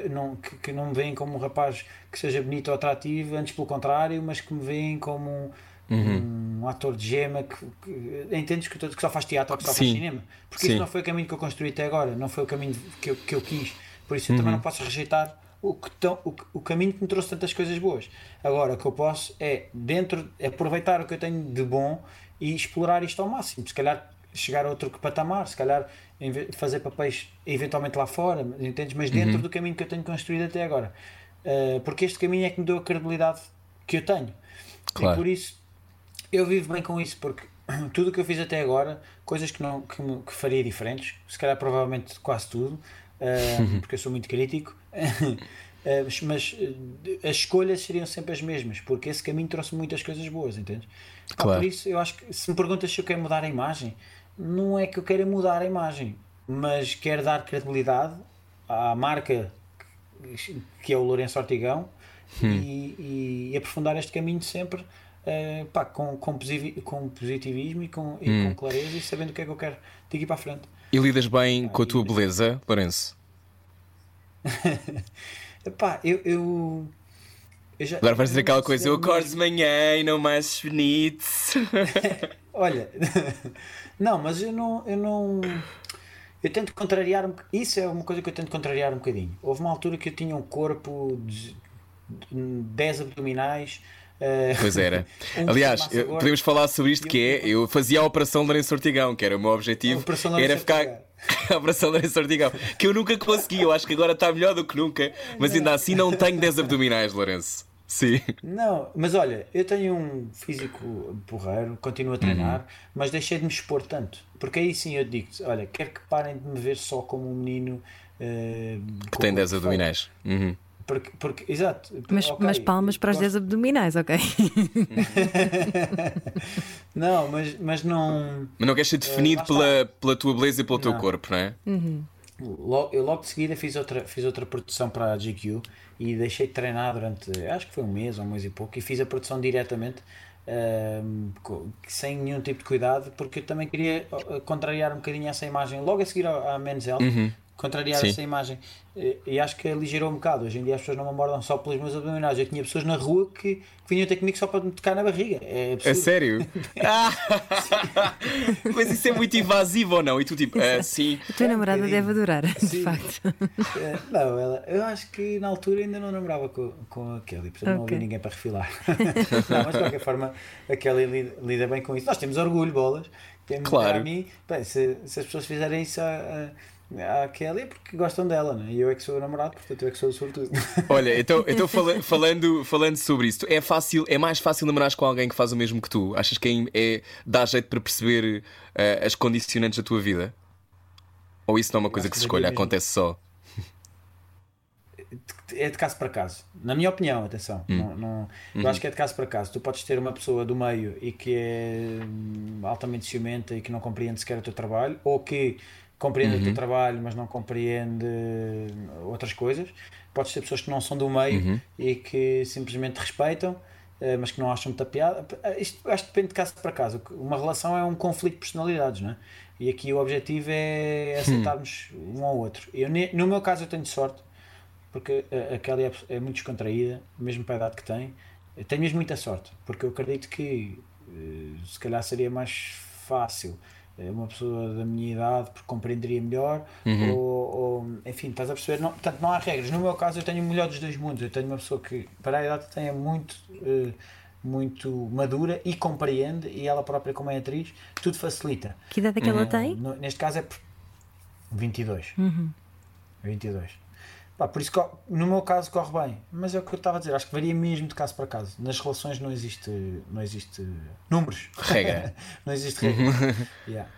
não, que, que não me veem como um rapaz que seja bonito ou atrativo, antes pelo contrário, mas que me veem como um, um ator de gema que, que entendes que, que só faz teatro ou que só faz Sim. cinema. Porque Sim. isso não foi o caminho que eu construí até agora, não foi o caminho que eu, que eu quis. Por isso eu também não posso rejeitar o, que tão- o, o caminho que me trouxe tantas coisas boas. Agora, o que eu posso é, dentro, aproveitar o que eu tenho de bom e explorar isto ao máximo. Se calhar chegar a outro patamar, se calhar fazer papéis eventualmente lá fora, entendes? Mas dentro do caminho que eu tenho construído até agora. Uh, porque este caminho é que me deu a credibilidade que eu tenho. Claro. E por isso eu vivo bem com isso, porque [clears throat] tudo o que eu fiz até agora, coisas que, não, que, que faria diferentes, se calhar provavelmente quase tudo, uh, porque eu sou muito crítico, uh, [laughs] mas uh, as escolhas seriam sempre as mesmas, porque esse caminho trouxe muitas coisas boas, entende? Claro. Por isso eu acho que se me perguntas se eu quero mudar a imagem, não é que eu queira mudar a imagem, mas quero dar credibilidade à marca que- é o Lourenço Ortigão e, e aprofundar este caminho sempre eh, pá, com, com, com positivismo e, com, e com clareza e sabendo o que é que eu quero daqui para a frente. E lidas bem com a tua beleza, Lourenço? [laughs] Epá, eu, eu, já, Agora vais dizer aquela coisa, eu acordo de manhã e não mais bonito. [laughs] Olha, [laughs] não, mas eu não, eu não. Eu tento contrariar um Isso é uma coisa que eu tento contrariar um bocadinho. Houve uma altura que eu tinha um corpo de 10 abdominais. Eh, Pois era. [laughs] Aliás, podemos falar sobre isto que é, eu fazia a Operação Lourenço Ortigão, que era o meu objetivo, era ficar... [laughs] A Operação Lourenço Ortigão, que eu nunca consegui, eu acho que agora está melhor do que nunca, mas ainda assim não tenho 10 abdominais, Lourenço. Sim. Não, mas olha, eu tenho um físico porreiro, continuo a treinar, Uhum. mas deixei de me expor tanto. Porque aí sim eu digo olha, quero que parem de me ver só como um menino eh, Que tem corpo 10 feio. abdominais. Uhum. Porque, porque, exato. Mas, ok, mas palmas para os gosto- 10 abdominais, ok? [laughs] Não, mas, mas não. Mas não queres ser definido lá está. pela, pela tua beleza e pelo teu Não. corpo, não é? Logo, eu logo de seguida fiz outra, fiz outra produção para a GQ e deixei de treinar durante, acho que foi um mês ou um mês e pouco, e fiz a produção diretamente, co- sem nenhum tipo de cuidado, porque eu também queria ah, contrariar um bocadinho essa imagem, logo a seguir à Men's Health, contrariar Sim. essa imagem. E, e acho que aligerou um bocado. Hoje em dia as pessoas não me abordam só pelos meus abdominais. Eu tinha pessoas na rua que, que vinham ter comigo só para me tocar na barriga. É É sério? Ah! [laughs] [laughs] Mas isso é muito invasivo ou não? E tu tipo, ah, sim. A tua namorada bocadinho. deve adorar, de Sim. facto. Eh, Não, ela, eu acho que na altura ainda não namorava com, com a Kelly, portanto não Ok. havia ninguém para refilar. [laughs] não, mas de qualquer forma a Kelly lida, lida bem com isso. Nós temos orgulho, bolas. Que é Claro. A mim, bem, se, se as pessoas fizerem isso à, à, à Kelly é porque gostam dela, né? e eu é que sou o namorado, portanto eu é que sou o sortudo. [laughs] Olha, então, então fala- falando, falando sobre isso, é fácil, é mais fácil namorar com alguém que faz o mesmo que tu? Achas que é, é- dá jeito para perceber ah, as condicionantes da tua vida? Ou isso não é uma coisa que se mesmo. acontece só? é de caso para caso. Na minha opinião, atenção. Não, não- Eu acho que é de caso para caso. Tu podes ter uma pessoa do meio e que é hum, altamente ciumenta e que não compreende sequer o teu trabalho, ou que compreende o teu trabalho, mas não compreende outras coisas. Podes ter pessoas que não são do meio e que simplesmente respeitam. eh, Mas que não acham muita piada. Eh, Isto acho que depende de caso para caso. Uma relação é um conflito de personalidades, não é? E aqui o objetivo é aceitarmos um ao outro. Eu, no meu caso, eu tenho sorte, porque a, a Kelly é, é muito descontraída, mesmo para a idade que tem. Eu tenho mesmo muita sorte, porque eu acredito que eh, se calhar seria mais fácil eh, uma pessoa da minha idade, porque compreenderia melhor, ou, ou, enfim, estás a perceber? Não, portanto, não há regras. No meu caso, eu tenho o melhor dos dois mundos. Eu tenho uma pessoa que, para a idade que tem, é muito. eh, muito madura e compreende, e ela própria, como é atriz, tudo facilita. Que idade é que ela tem? No- neste caso é por 22. 22. Pá, por isso, no meu caso, corre bem. Mas é o que eu estava a dizer, acho que varia mesmo de caso para caso. Nas relações não existe, não existe números. Regra. [laughs] não existe regra. Yeah.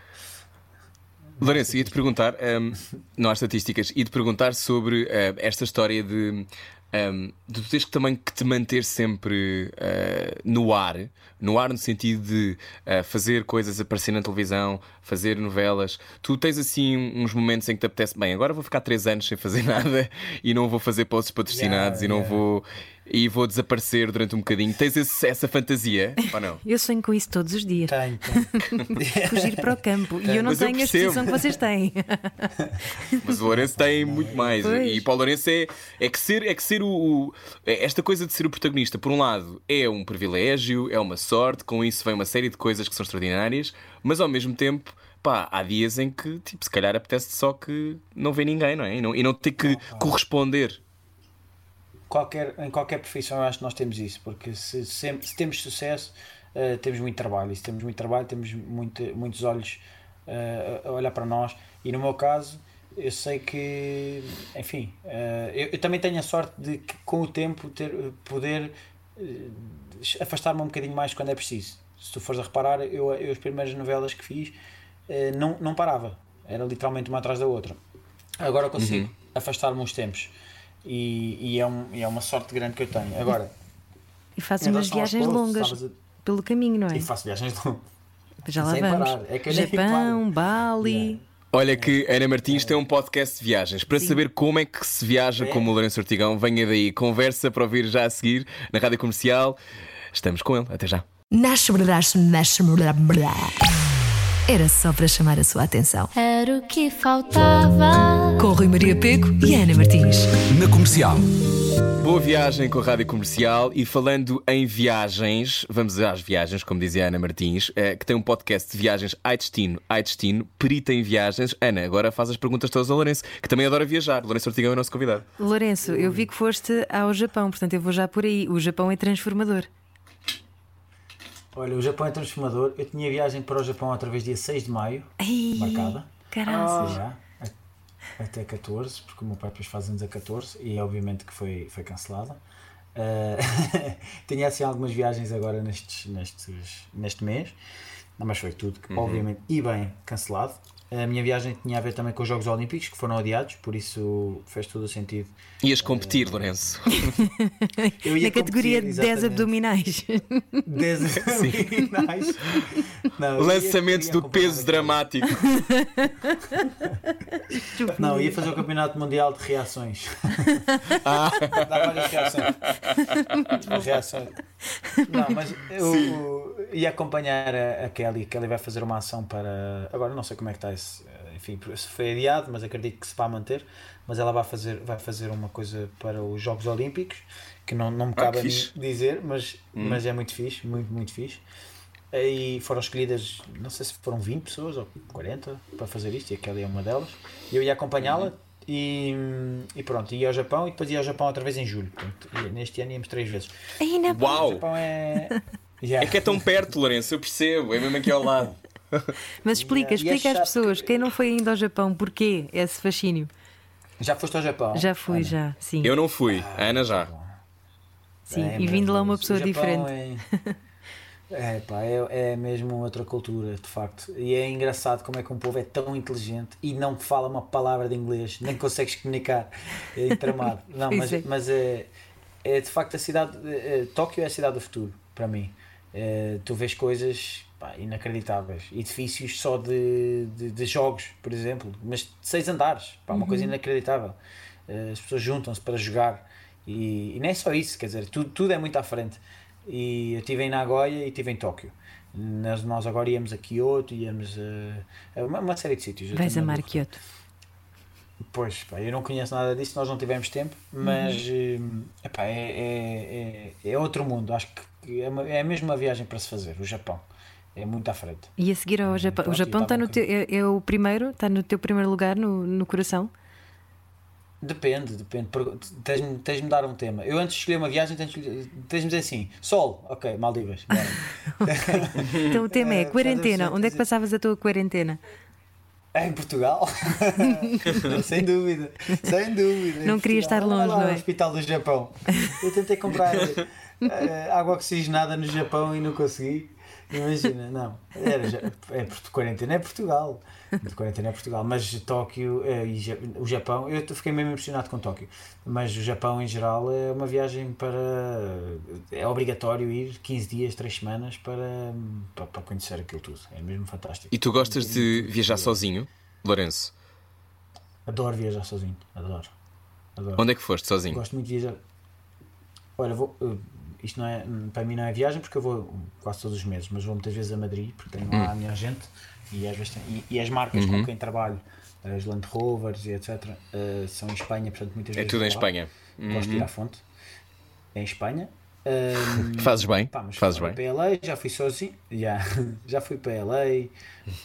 Lourenço, ia-te perguntar, hum, não há estatísticas, ia-te perguntar sobre eh, esta história de um, de tu tens que também que te manter sempre uh, no ar, no ar no sentido de uh, fazer coisas aparecer na televisão, fazer novelas. Tu tens assim uns momentos em que te apetece, bem, agora vou ficar três anos sem fazer [laughs] nada e não vou fazer posts patrocinados Yeah, e não yeah. vou e vou desaparecer durante um bocadinho. Tens esse- essa fantasia [laughs] ou não? Eu sonho com isso todos os dias. Tenho, tenho. [laughs] Fugir para o campo. E eu não Mas eu tenho a percebo. exposição que vocês têm. [laughs] Mas o Lourenço tem muito mais. Pois. E para o Lourenço é, é que ser, é que ser o, o- é Esta coisa de ser o protagonista, por um lado, é um privilégio, é uma sorte, com isso vem uma série de coisas que são extraordinárias, mas ao mesmo tempo. Pá, há dias em que, tipo, se calhar apetece só que não vê ninguém, não é? E não, e não ter que corresponder. Qualquer, em qualquer profissão eu acho que nós temos isso, porque se, se, se temos sucesso, eh, temos muito trabalho, e se temos muito trabalho, temos muito, muitos olhos eh, a olhar para nós, e no meu caso, eu sei que, enfim, eh, eu, eu também tenho a sorte de que com o tempo ter, poder afastar-me um bocadinho mais quando é preciso. Se tu fores a reparar, eu, eu as primeiras novelas que fiz não, não parava, era literalmente uma atrás da outra. Agora consigo afastar-me uns tempos. E, e é, um, e é uma sorte grande que eu tenho. Agora, E fazes em umas viagens longas estavas pelo caminho, não a- é? E faço viagens longas. Já lá sem vamos. parar. É que nem Japão. Bali. Yeah. Olha que Ana Martins tem um podcast de viagens. Para saber como é que se viaja É. como o Lourenço Ortigão, venha daí. Conversa para ouvir já a seguir na Rádio Comercial. Estamos com ele. Até já. Nasce, nasce, nasce. Era só para chamar a sua atenção. Era o que faltava. Com Rui Maria Peco e Ana Martins. Na comercial. Boa viagem com a Rádio Comercial e falando em viagens, vamos às viagens, como dizia a Ana Martins, eh, que tem um podcast de viagens Ai Destino, Ai Destino, perita em viagens. Ana, agora faz as perguntas todas ao Lourenço, que também adora viajar. Lourenço Ortigão é o nosso convidado. Lourenço, eu vi que foste ao Japão, portanto eu vou já por aí. O Japão é transformador. Olha, o Japão é transformador. Eu tinha viagem para o Japão outra vez dia 6 de maio, Ai, marcada. Caraças. Já, a- até 14, porque o meu pai depois faz anos a 14 e obviamente que foi, foi cancelada. [laughs] Eh, tinha assim algumas viagens agora nestes, nestes, neste mês, mas foi tudo, obviamente, e bem cancelado. A minha viagem tinha a ver também com os Jogos Olímpicos, que foram adiados, por isso fez todo o sentido. Ias competir, Lourenço. [laughs] Eu ia Na categoria competir, 10 exatamente. abdominais. 10 abdominais. Não, Lançamento ia do peso dramático. [laughs] Não, ia fazer o campeonato mundial de reações. Ah. Dá várias reações. reações. Não, mas [laughs] eu ia acompanhar a, a Kelly. Kelly vai fazer uma ação para. Agora não sei como é que está esse. Enfim, se foi adiado, mas acredito que se vai manter. Mas ela vai fazer, vai fazer uma coisa para os Jogos Olímpicos que não, não me Ah, cabe que a mim dizer, mas, mas é muito fixe, muito, muito fixe. E foram escolhidas, não sei se foram 20 pessoas ou 40 para fazer isto, e a Kelly é uma delas. E eu ia acompanhá-la e, e pronto, ia ao Japão e depois ia ao Japão outra vez em julho. Portanto, neste ano íamos três vezes. Ainda O Uau! Japão é. [laughs] Já. É que é tão perto, Lourenço, eu percebo. É mesmo aqui ao lado. [laughs] Mas explica, é explica às pessoas, que- quem não foi ainda ao Japão, porquê esse fascínio? Já foste ao Japão? Já fui, Ana? já, sim. Eu não fui, a Ana já. sim. É e vindo lá uma pessoa O diferente. É, [laughs] é, pá, é, é mesmo outra cultura, de facto. E é engraçado como é que um povo é tão inteligente e não fala uma palavra de inglês, nem consegues comunicar. É tramado. [laughs] Não, mas, é. mas é, é de facto a cidade. é, é, Tóquio é a cidade do futuro, para mim. É, tu vês coisas pá, inacreditáveis. Edifícios só de, de, de jogos, por exemplo, mas de seis andares. Pá, uma coisa inacreditável. Eh, As pessoas juntam-se para jogar e, e nem é só isso, quer dizer, tudo, tudo é muito à frente. E eu estive em Nagoya e estive em Tóquio. Nós, nós agora íamos a Kyoto, íamos a, a uma, uma série de sítios. Vais amar. Kyoto. Pois, pá, eu não conheço nada disso, nós não tivemos tempo, mas hum, epá, é, é, é, é outro mundo. Acho que é, uma, é mesmo uma viagem para se fazer, o Japão. É muito à frente. E a seguir ao Japão. O pronto, Japão e está no teu, é, é o primeiro, está no teu primeiro lugar no, no coração. Depende, depende. Tens-me tens de dar um tema. Eu antes de escolher uma viagem, tens tens-me dizer assim: Sol, ok, Maldivas. bora. [laughs] Então o tema é quarentena. Onde é que passavas a tua quarentena? Em Portugal? [laughs] sem dúvida, sem dúvida. Não queria estar longe, lá não é? o Hospital do Japão. Eu tentei comprar eh, água oxigenada no Japão e não consegui. Imagina, não. Era, ja- é, quarentena é Portugal. De quarentena é Portugal. Mas Tóquio eh, e Ja- o Japão, eu fiquei mesmo impressionado com Tóquio. Mas o Japão em geral é uma viagem para. É obrigatório ir 15 dias, 3 semanas para, para, para conhecer aquilo tudo. É mesmo fantástico. E tu gostas de viajar sozinho, Lourenço? Adoro viajar sozinho. Adoro. Adoro. Onde é que foste sozinho? Gosto muito de viajar. Olha, vou, eh, isto não é, para mim não é viagem porque eu vou quase todos os meses, mas vou muitas vezes a Madrid porque tenho Hum. lá a minha gente e, às vezes tem- e, e as marcas Uhum. com quem trabalho, as Land Rovers e etc., eh, são em Espanha, portanto muitas É vezes. tudo em. Espanha. Gosto de ir Uhum. à fonte. É em Espanha. Ahm, [laughs] Fazes bem, pá, fazes fui bem. para LA, já fui sozinho. [laughs] Já, já fui para LA,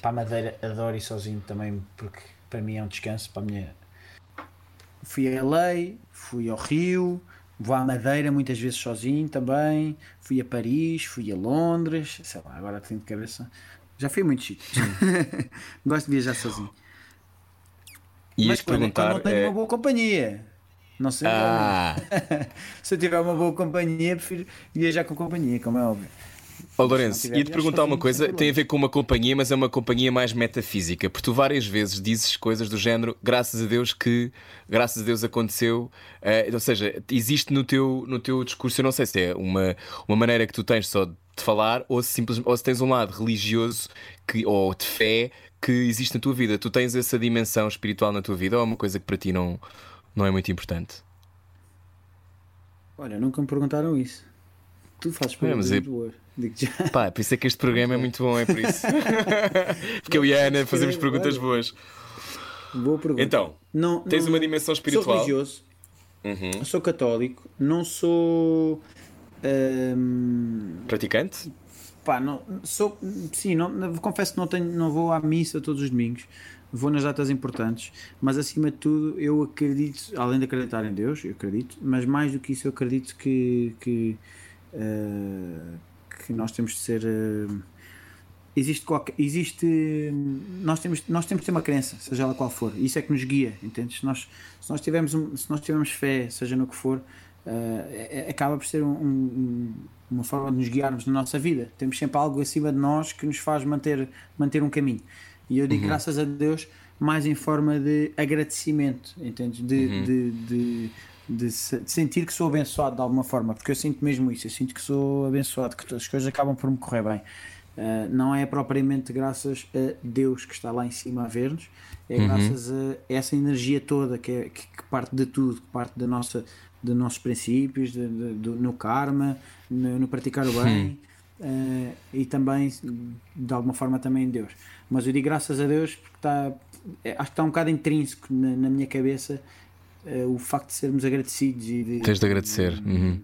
para a Madeira, adoro ir sozinho também porque para mim é um descanso. Para a minha... Fui a LA, fui ao Rio, vou à Madeira muitas vezes sozinho também. Fui a Paris, fui a Londres, sei lá, agora tenho de cabeça. Já fui a muitos sítios. [laughs] Gosto de viajar sozinho. E Mas quando, perguntar. quando não tenho é, uma boa companhia. Não sei. Ah, [laughs] Se eu tiver uma boa companhia, prefiro viajar com companhia, como é óbvio. Ó Se Lourenço, ia-te perguntar uma coisa, tem a ver com uma companhia, mas é uma companhia mais metafísica, porque tu várias vezes dizes coisas do género, graças a Deus que, graças a Deus aconteceu, eh, ou seja, existe no teu, no teu discurso, eu não sei se é uma, uma maneira que tu tens só de falar, ou se, simplesmente, ou se tens um lado religioso que, ou de fé que existe na tua vida. Tu tens essa dimensão espiritual na tua vida, ou é uma coisa que para ti não, não é muito importante? Olha, nunca me perguntaram isso. Tu fazes mas perguntas é- muito boas. Digo já. [laughs] Pá, por isso é que este programa é muito bom, é por isso. [laughs] porque eu e a Ana fazemos perguntas Olha. boas. Boa pergunta. Então, não, tens não- uma dimensão espiritual. Sou religioso, Uhum. sou católico, não sou. hum, Praticante? pá, não, sou. Sim, não- confesso que não, tenho, não vou à missa todos os domingos. Vou nas datas importantes, mas acima de tudo eu acredito, além de acreditar em Deus, eu acredito, mas mais do que isso eu acredito que, que, eh, que nós temos de ser eh, existe qualquer, existe nós temos nós temos de ter uma crença seja ela qual for. Isso é que nos guia entendes se nós se nós tivermos um- se nós tivermos fé seja no que for eh, é- é- acaba por ser um- um- uma forma de nos guiarmos na nossa vida. Temos sempre algo acima de nós que nos faz manter manter um caminho. E eu digo graças a Deus mais em forma de agradecimento entendes de, de, de de, se- de sentir que sou abençoado de alguma forma, porque eu sinto mesmo isso, eu sinto que sou abençoado, que as coisas acabam por me correr bem. Uh, não é propriamente graças a Deus que está lá em cima a ver-nos, é graças a essa energia toda que, é- que- que parte de tudo, que parte da nossa, dos nossos princípios, de- de- do- no karma, no, no praticar o bem. uh, e também de alguma forma também em Deus mas eu digo graças a Deus porque está é, acho que está um bocado intrínseco na, na minha cabeça o facto de sermos agradecidos e de, Tens de agradecer. Uhum.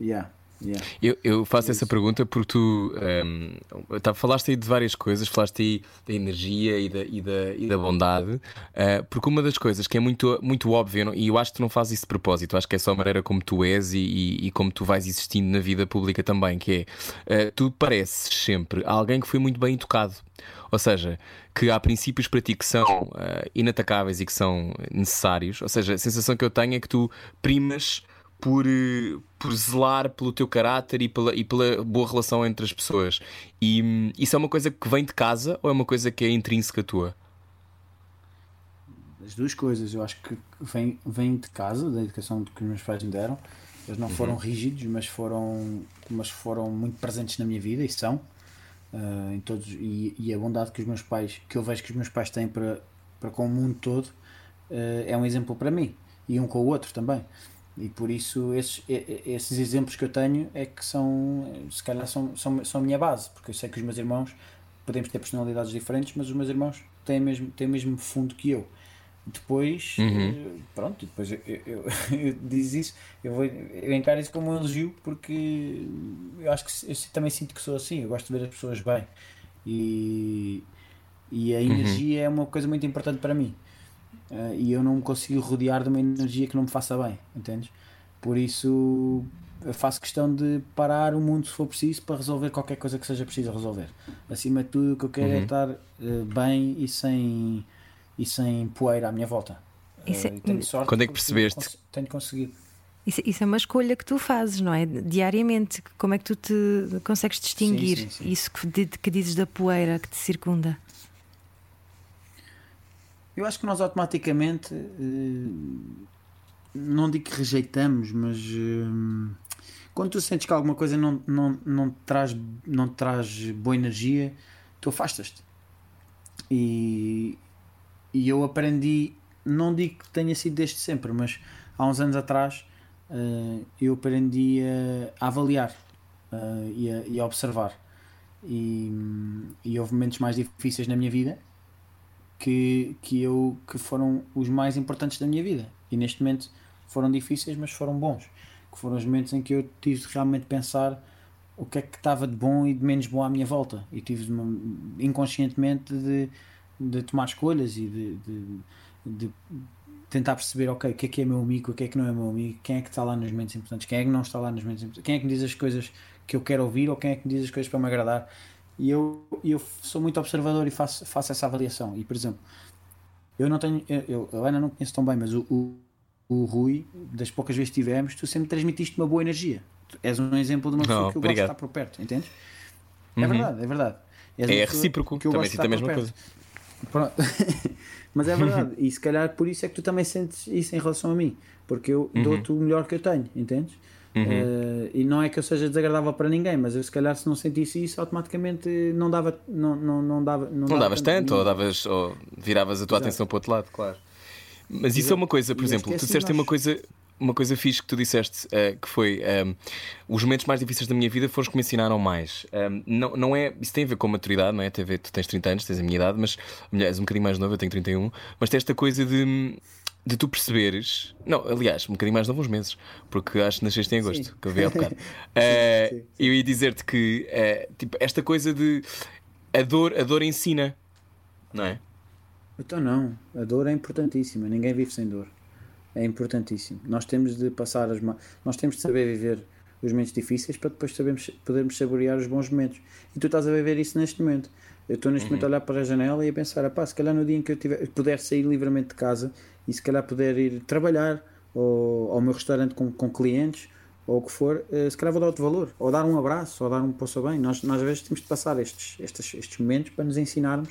Yeah, yeah. Eu, eu faço essa pergunta porque tu ehm, tá, falaste aí de várias coisas, falaste aí da energia e da, e da, e da bondade, eh, porque uma das coisas que é muito, muito óbvia, e eu acho que tu não fazes isso de propósito, acho que é só a maneira como tu és e, e- e como tu vais existindo na vida pública também, que é eh, tu pareces sempre alguém que foi muito bem educado. Ou seja, que há princípios para ti que são eh, inatacáveis e que são necessários. Ou seja, a sensação que eu tenho é que tu primas por, eh, por zelar pelo teu caráter e pela, e pela boa relação entre as pessoas. E hum, isso é uma coisa que vem de casa ou é uma coisa que é intrínseca tua? As duas coisas, eu acho que vem, vem de casa, da educação que os meus pais me deram. Eles não foram rígidos, mas foram, mas foram muito presentes na minha vida e são. ah, em todos, e, e a bondade que os meus pais, que eu vejo que os meus pais têm para, para com o mundo todo, ah, é um exemplo para mim e um com o outro também. E por isso esses, esses exemplos que eu tenho é que são, se calhar, são, são, são a minha base, porque eu sei que os meus irmãos podemos ter personalidades diferentes, mas os meus irmãos têm mesmo, têm o mesmo fundo que eu. Depois, eh, pronto, depois eu, eu, [laughs] eu, diz isso, eu, vou, eu encaro isso como um elogio porque eu acho que eu também sinto que sou assim, eu gosto de ver as pessoas bem. E, e a energia é uma coisa muito importante para mim Eh, e eu não me consigo rodear de uma energia que não me faça bem, entendes? Por isso eu faço questão de parar o mundo se for preciso para resolver qualquer coisa que seja preciso resolver. Acima de tudo, o que eu quero é estar eh, bem e sem, e sem poeira à minha volta. Isso é- e tenho sorte Quando é que percebeste? cons- Tenho conseguido. Isso, isso é uma escolha que tu fazes, não é? Diariamente. Como é que tu te consegues distinguir sim, sim. isso que, de- que dizes da poeira que te circunda? Eu acho que nós automaticamente eh, não digo que rejeitamos, mas eh, quando tu sentes que alguma coisa não, não, não, te traz, não te traz boa energia, tu afastas-te. E, e eu aprendi, não digo que tenha sido desde sempre, mas há uns anos atrás eh, eu aprendi a, avaliar e, a, e a observar. E, e houve momentos mais difíceis na minha vida que, que, eu, que foram os mais importantes da minha vida. E neste momento foram difíceis, mas foram bons. Que foram os momentos em que eu tive de realmente pensar o que é que estava de bom e de menos bom à minha volta. E tive de, inconscientemente de, de tomar escolhas e de, de, de tentar perceber, ok, o que é que é meu amigo, o que é que não é meu amigo, quem é que está lá nos momentos importantes, quem é que não está lá nos momentos importantes, quem é que me diz as coisas que eu quero ouvir ou quem é que me diz as coisas para me agradar. E eu, eu sou muito observador e faço, faço essa avaliação. E, por exemplo, eu não tenho, eu, eu, a Ana não conheço tão bem, mas o, o, o Rui, das poucas vezes que tivemos, tu sempre transmitiste uma boa energia. Tu és um exemplo de uma pessoa Oh, que eu obrigado. gosto de estar por perto, entendes? É verdade, é verdade. És É recíproco, que eu também sinto a mesma perto. Pronto. [laughs] Mas é verdade, e se calhar por isso é que tu também sentes isso em relação a mim, porque eu Uhum. dou-te o melhor que eu tenho, entendes? Eh, e não é que eu seja desagradável para ninguém, mas eu se calhar se não sentisse isso, automaticamente não dava. Não, não, não dava Não dava davas tanto, ou, davas, ou viravas a tua Exato. atenção para o outro lado, claro. Mas isso é uma coisa, por E exemplo, tu esqueci disseste nós. uma coisa, uma coisa fixe que tu disseste, eh, que foi ehm, os momentos mais difíceis da minha vida foram os que me ensinaram mais. Ehm, não, não é, isso tem a ver com maturidade, não é? Tem a ver, tu tens 30 anos, tens a minha idade, mas mulher, és um bocadinho mais novo, eu tenho 31, mas tem esta coisa de. De tu perceberes, não, aliás, um bocadinho mais novo uns meses, porque acho que nasceste em agosto, Sim. que eu vi há bocado. [laughs] Eh, sim, sim. Eu ia dizer-te que eh, tipo, esta coisa de a dor, a dor ensina, não é? Então não, a dor é importantíssima, ninguém vive sem dor. É importantíssimo. Nós temos de passar as nós temos de saber viver os momentos difíceis para depois sabermos, podermos saborear os bons momentos. E tu estás a viver isso neste momento. Eu estou neste momento a olhar para a janela e a pensar, pá, se calhar no dia em que eu tiver, puder sair livremente de casa e se calhar puder ir trabalhar ou ao meu restaurante com, com clientes ou o que for, eh, se calhar vou dar outro valor, ou dar um abraço, ou dar um poço bem. Nós, nós às vezes temos de passar estes, estes, estes momentos para nos ensinarmos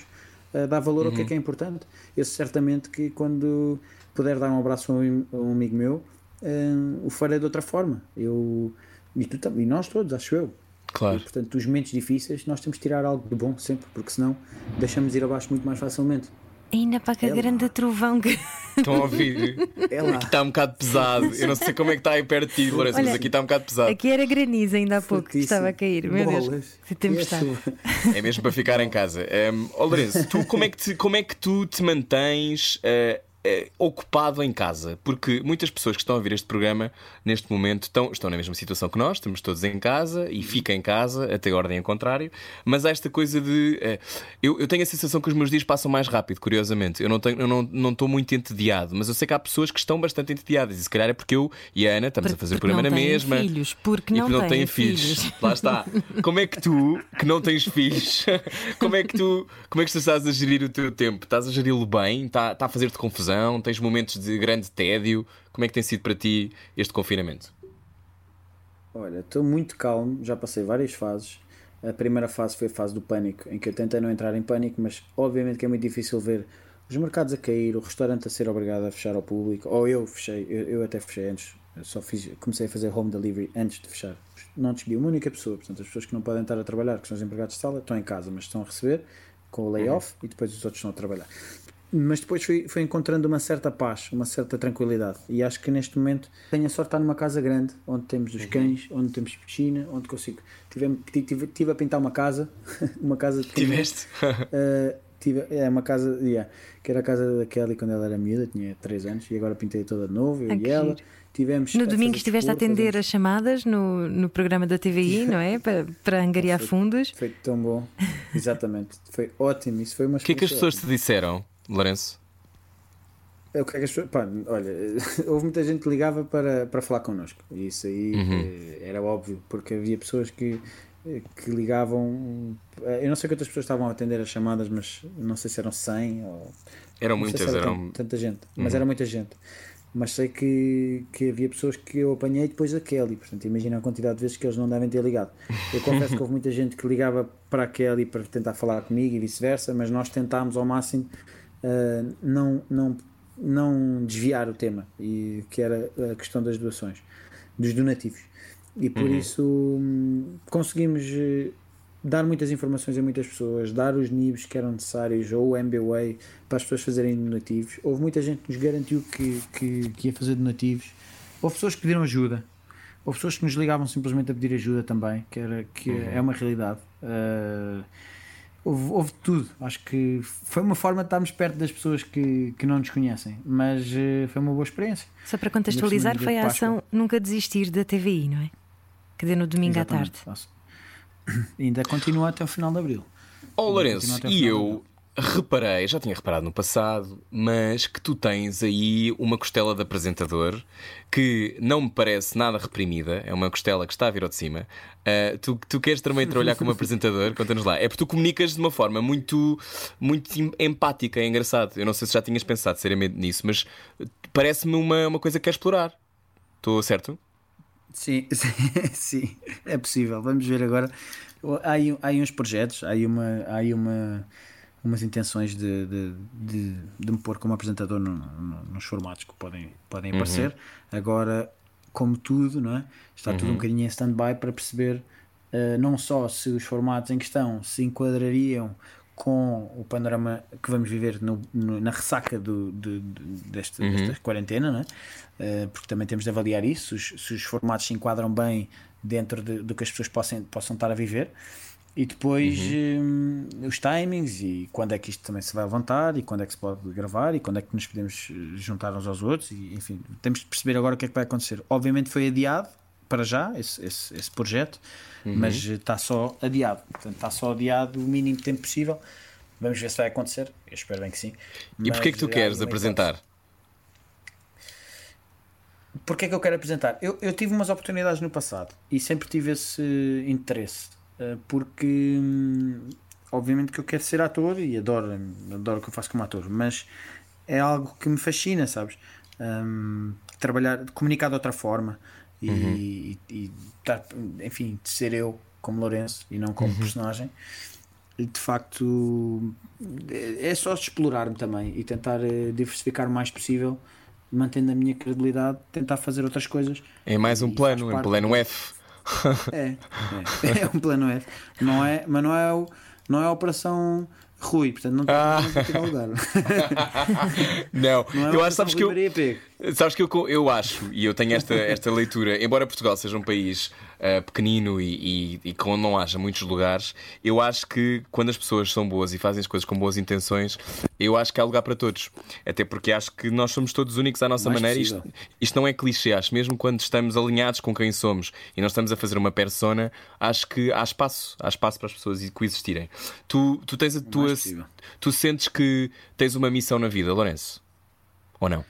a dar valor ao que é que é importante. Eu certamente que quando puder dar um abraço a um, a um amigo meu, eh, o farei de outra forma. Eu, e, tu, e nós todos, acho eu. Claro. E, portanto, dos momentos difíceis, nós temos de tirar algo de bom sempre, porque senão deixamos ir abaixo muito mais facilmente. Ainda para que É lá. grande trovão que. Estão a ouvir? É lá. Aqui está um bocado pesado. Eu não sei como é que está aí perto de ti, Lourenço, mas aqui está um bocado pesado. Aqui era granizo ainda há pouco que Fortíssimo. estava a cair. Meu Bolas. Deus, que tempestade. E chuva? É mesmo para ficar em casa. Um, oh, Lourenço, tu, como, é que te, como é que tu te mantens eh, ocupado em casa? Porque muitas pessoas que estão a ouvir este programa neste momento estão, estão na mesma situação que nós, estamos todos em casa e fica em casa, até ordem em contrário. Mas há esta coisa de. eh, eu, eu tenho a sensação que os meus dias passam mais rápido, curiosamente. Eu não tenho, eu não, não estou muito entediado, mas eu sei que há pessoas que estão bastante entediadas. E se calhar é porque eu e a Ana estamos a fazer o Porque programa na mesma. filhos, porque e não porque não têm têm filhos. filhos. Lá está. Como é que tu, que não tens filhos, [laughs] como é que tu, como é que tu estás a gerir o teu tempo? Estás a geri-lo bem? Está, está a fazer-te confusão? Tens momentos de grande tédio? Como é que tem sido para ti este confinamento? Olha, estou muito calmo, já passei várias fases. A primeira fase foi a fase do pânico, em que eu tentei não entrar em pânico, mas obviamente que é muito difícil ver os mercados a cair, o restaurante a ser obrigado a fechar ao público, ou eu fechei, eu, eu até fechei antes, eu só fiz, comecei a fazer home delivery antes de fechar. Não despedi uma única pessoa, portanto, as pessoas que não podem estar a trabalhar, que são os empregados de sala, estão em casa, mas estão a receber com o layoff e depois os outros estão a trabalhar. Mas depois fui, fui encontrando uma certa paz, uma certa tranquilidade. E acho que neste momento tenho a sorte de estar numa casa grande, onde temos os cães, onde temos piscina, onde consigo. Tive, tive, tive a pintar uma casa, [laughs] uma casa pequena. Tiveste? Uh, [laughs] tive, é uma casa, yeah, que era a casa da Kelly quando ela era miúda, tinha 3 anos, e agora pintei toda de novo, eu Ah, e ela. giro. Tivemos No domingo estiveste a atender fazemos- as chamadas no, no programa da TVI, [laughs] não é? Para, para angariar Foi- fundos. Foi tão bom, exatamente. Foi ótimo. Isso foi uma O que é que as pessoas experiência te disseram, Lourenço? É, O que é que as pessoas. Pá, olha, [laughs] houve muita gente que ligava para, para falar connosco. E isso aí eh, era óbvio, porque havia pessoas que, eh, que ligavam. eh, Eu não sei quantas pessoas estavam a atender as chamadas, mas não sei se eram 100 ou. Eram muitas, se era eram. tan- tanta gente, mas era muita gente. mas sei que, que havia pessoas que eu apanhei depois da Kelly, portanto imagina a quantidade de vezes que eles não devem ter ligado. Eu [laughs] confesso que houve muita gente que ligava para a Kelly para tentar falar comigo e vice-versa, mas nós tentámos ao máximo uh, não, não, não desviar o tema, e que era a questão das doações, dos donativos. E por Uhum. isso hum, conseguimos eh, dar muitas informações a muitas pessoas, dar os NIBs que eram necessários ou o MBWay para as pessoas fazerem donativos. Houve muita gente que nos garantiu que, que, que ia fazer donativos. Houve pessoas que pediram ajuda. Houve pessoas que nos ligavam simplesmente a pedir ajuda também, que, era, que é uma realidade. Uh, houve, houve tudo. Acho que foi uma forma de estarmos perto das pessoas que, que não nos conhecem, mas uh, foi uma boa experiência. Só para contextualizar, foi a ação Nunca Desistir da TVI, não é? Quer dizer, no domingo à tarde. Exatamente. Nossa. [coughs] Ainda continua até o final de abril. Ó Lourenço, e eu reparei, já tinha reparado no passado, mas que tu tens aí uma costela de apresentador que não me parece nada reprimida, é uma costela que está a vir ao de cima. Ah, tu, tu queres também trabalhar como apresentador? [laughs] Conta-nos lá. É porque tu comunicas de uma forma muito, muito em- empática, é engraçado. Eu não sei se já tinhas pensado seriamente nisso, mas parece-me uma, uma coisa que queres explorar. Estou certo? Sim, [laughs] sim, sim, é possível. Vamos ver agora. Há aí, há uns projetos, há uma, há aí uma, umas intenções de, de, de, de me pôr como apresentador no- no- nos formatos que podem, podem aparecer. Agora, como tudo, não é? está tudo um bocadinho em stand-by para perceber eh, não só se os formatos em questão se enquadrariam com o panorama que vamos viver no- no- na ressaca do, de- de- deste, desta quarentena? Eh, porque também temos de avaliar isso, se os, se os formatos se enquadram bem dentro de- do que as pessoas possam, possam estar a viver. E depois hum, os timings e quando é que isto também se vai levantar e quando é que se pode gravar e quando é que nos podemos eh, juntar uns aos outros e enfim, temos de perceber agora o que é que vai acontecer. Obviamente foi adiado para já esse, esse, esse projeto, mas eh, está só adiado. Portanto, está só adiado o mínimo tempo possível. Vamos ver se vai acontecer. Eu espero bem que sim. E porquê que tu queres apresentar? Porquê que eu quero apresentar? Eu, eu tive umas oportunidades no passado e sempre tive esse interesse, eh, porque hum, obviamente que eu quero ser ator e adoro, adoro o que eu faço como ator, mas é algo que me fascina, sabes? Hum, trabalhar, comunicar de outra forma e, e, e estar, enfim, de ser eu como Lourenço e não como personagem. E de facto é é só explorar-me também e tentar eh, diversificar o mais possível, mantendo a minha credibilidade, tentar fazer outras coisas. É mais um plano, um plano F. [laughs] É, é, é um plano F. Não é, mas não é, o, não é a Operação Rui, portanto não Ah. tem que lugar. [laughs] Não, Não é eu acho, sabes que eu. Sabes que eu, eu acho, e eu tenho esta, esta leitura, embora Portugal seja um país ah, pequenino e, e, e que não haja muitos lugares, eu acho que quando as pessoas são boas e fazem as coisas com boas intenções, eu acho que há lugar para todos. Até porque acho que nós somos todos únicos à nossa Mais maneira. Isto, isto não é clichê, acho mesmo quando estamos alinhados com quem somos e nós estamos a fazer uma persona, acho que há espaço, há espaço para as pessoas coexistirem. Tu, tu tens a tua. Tu sentes que tens uma missão na vida, Lourenço? Ou não?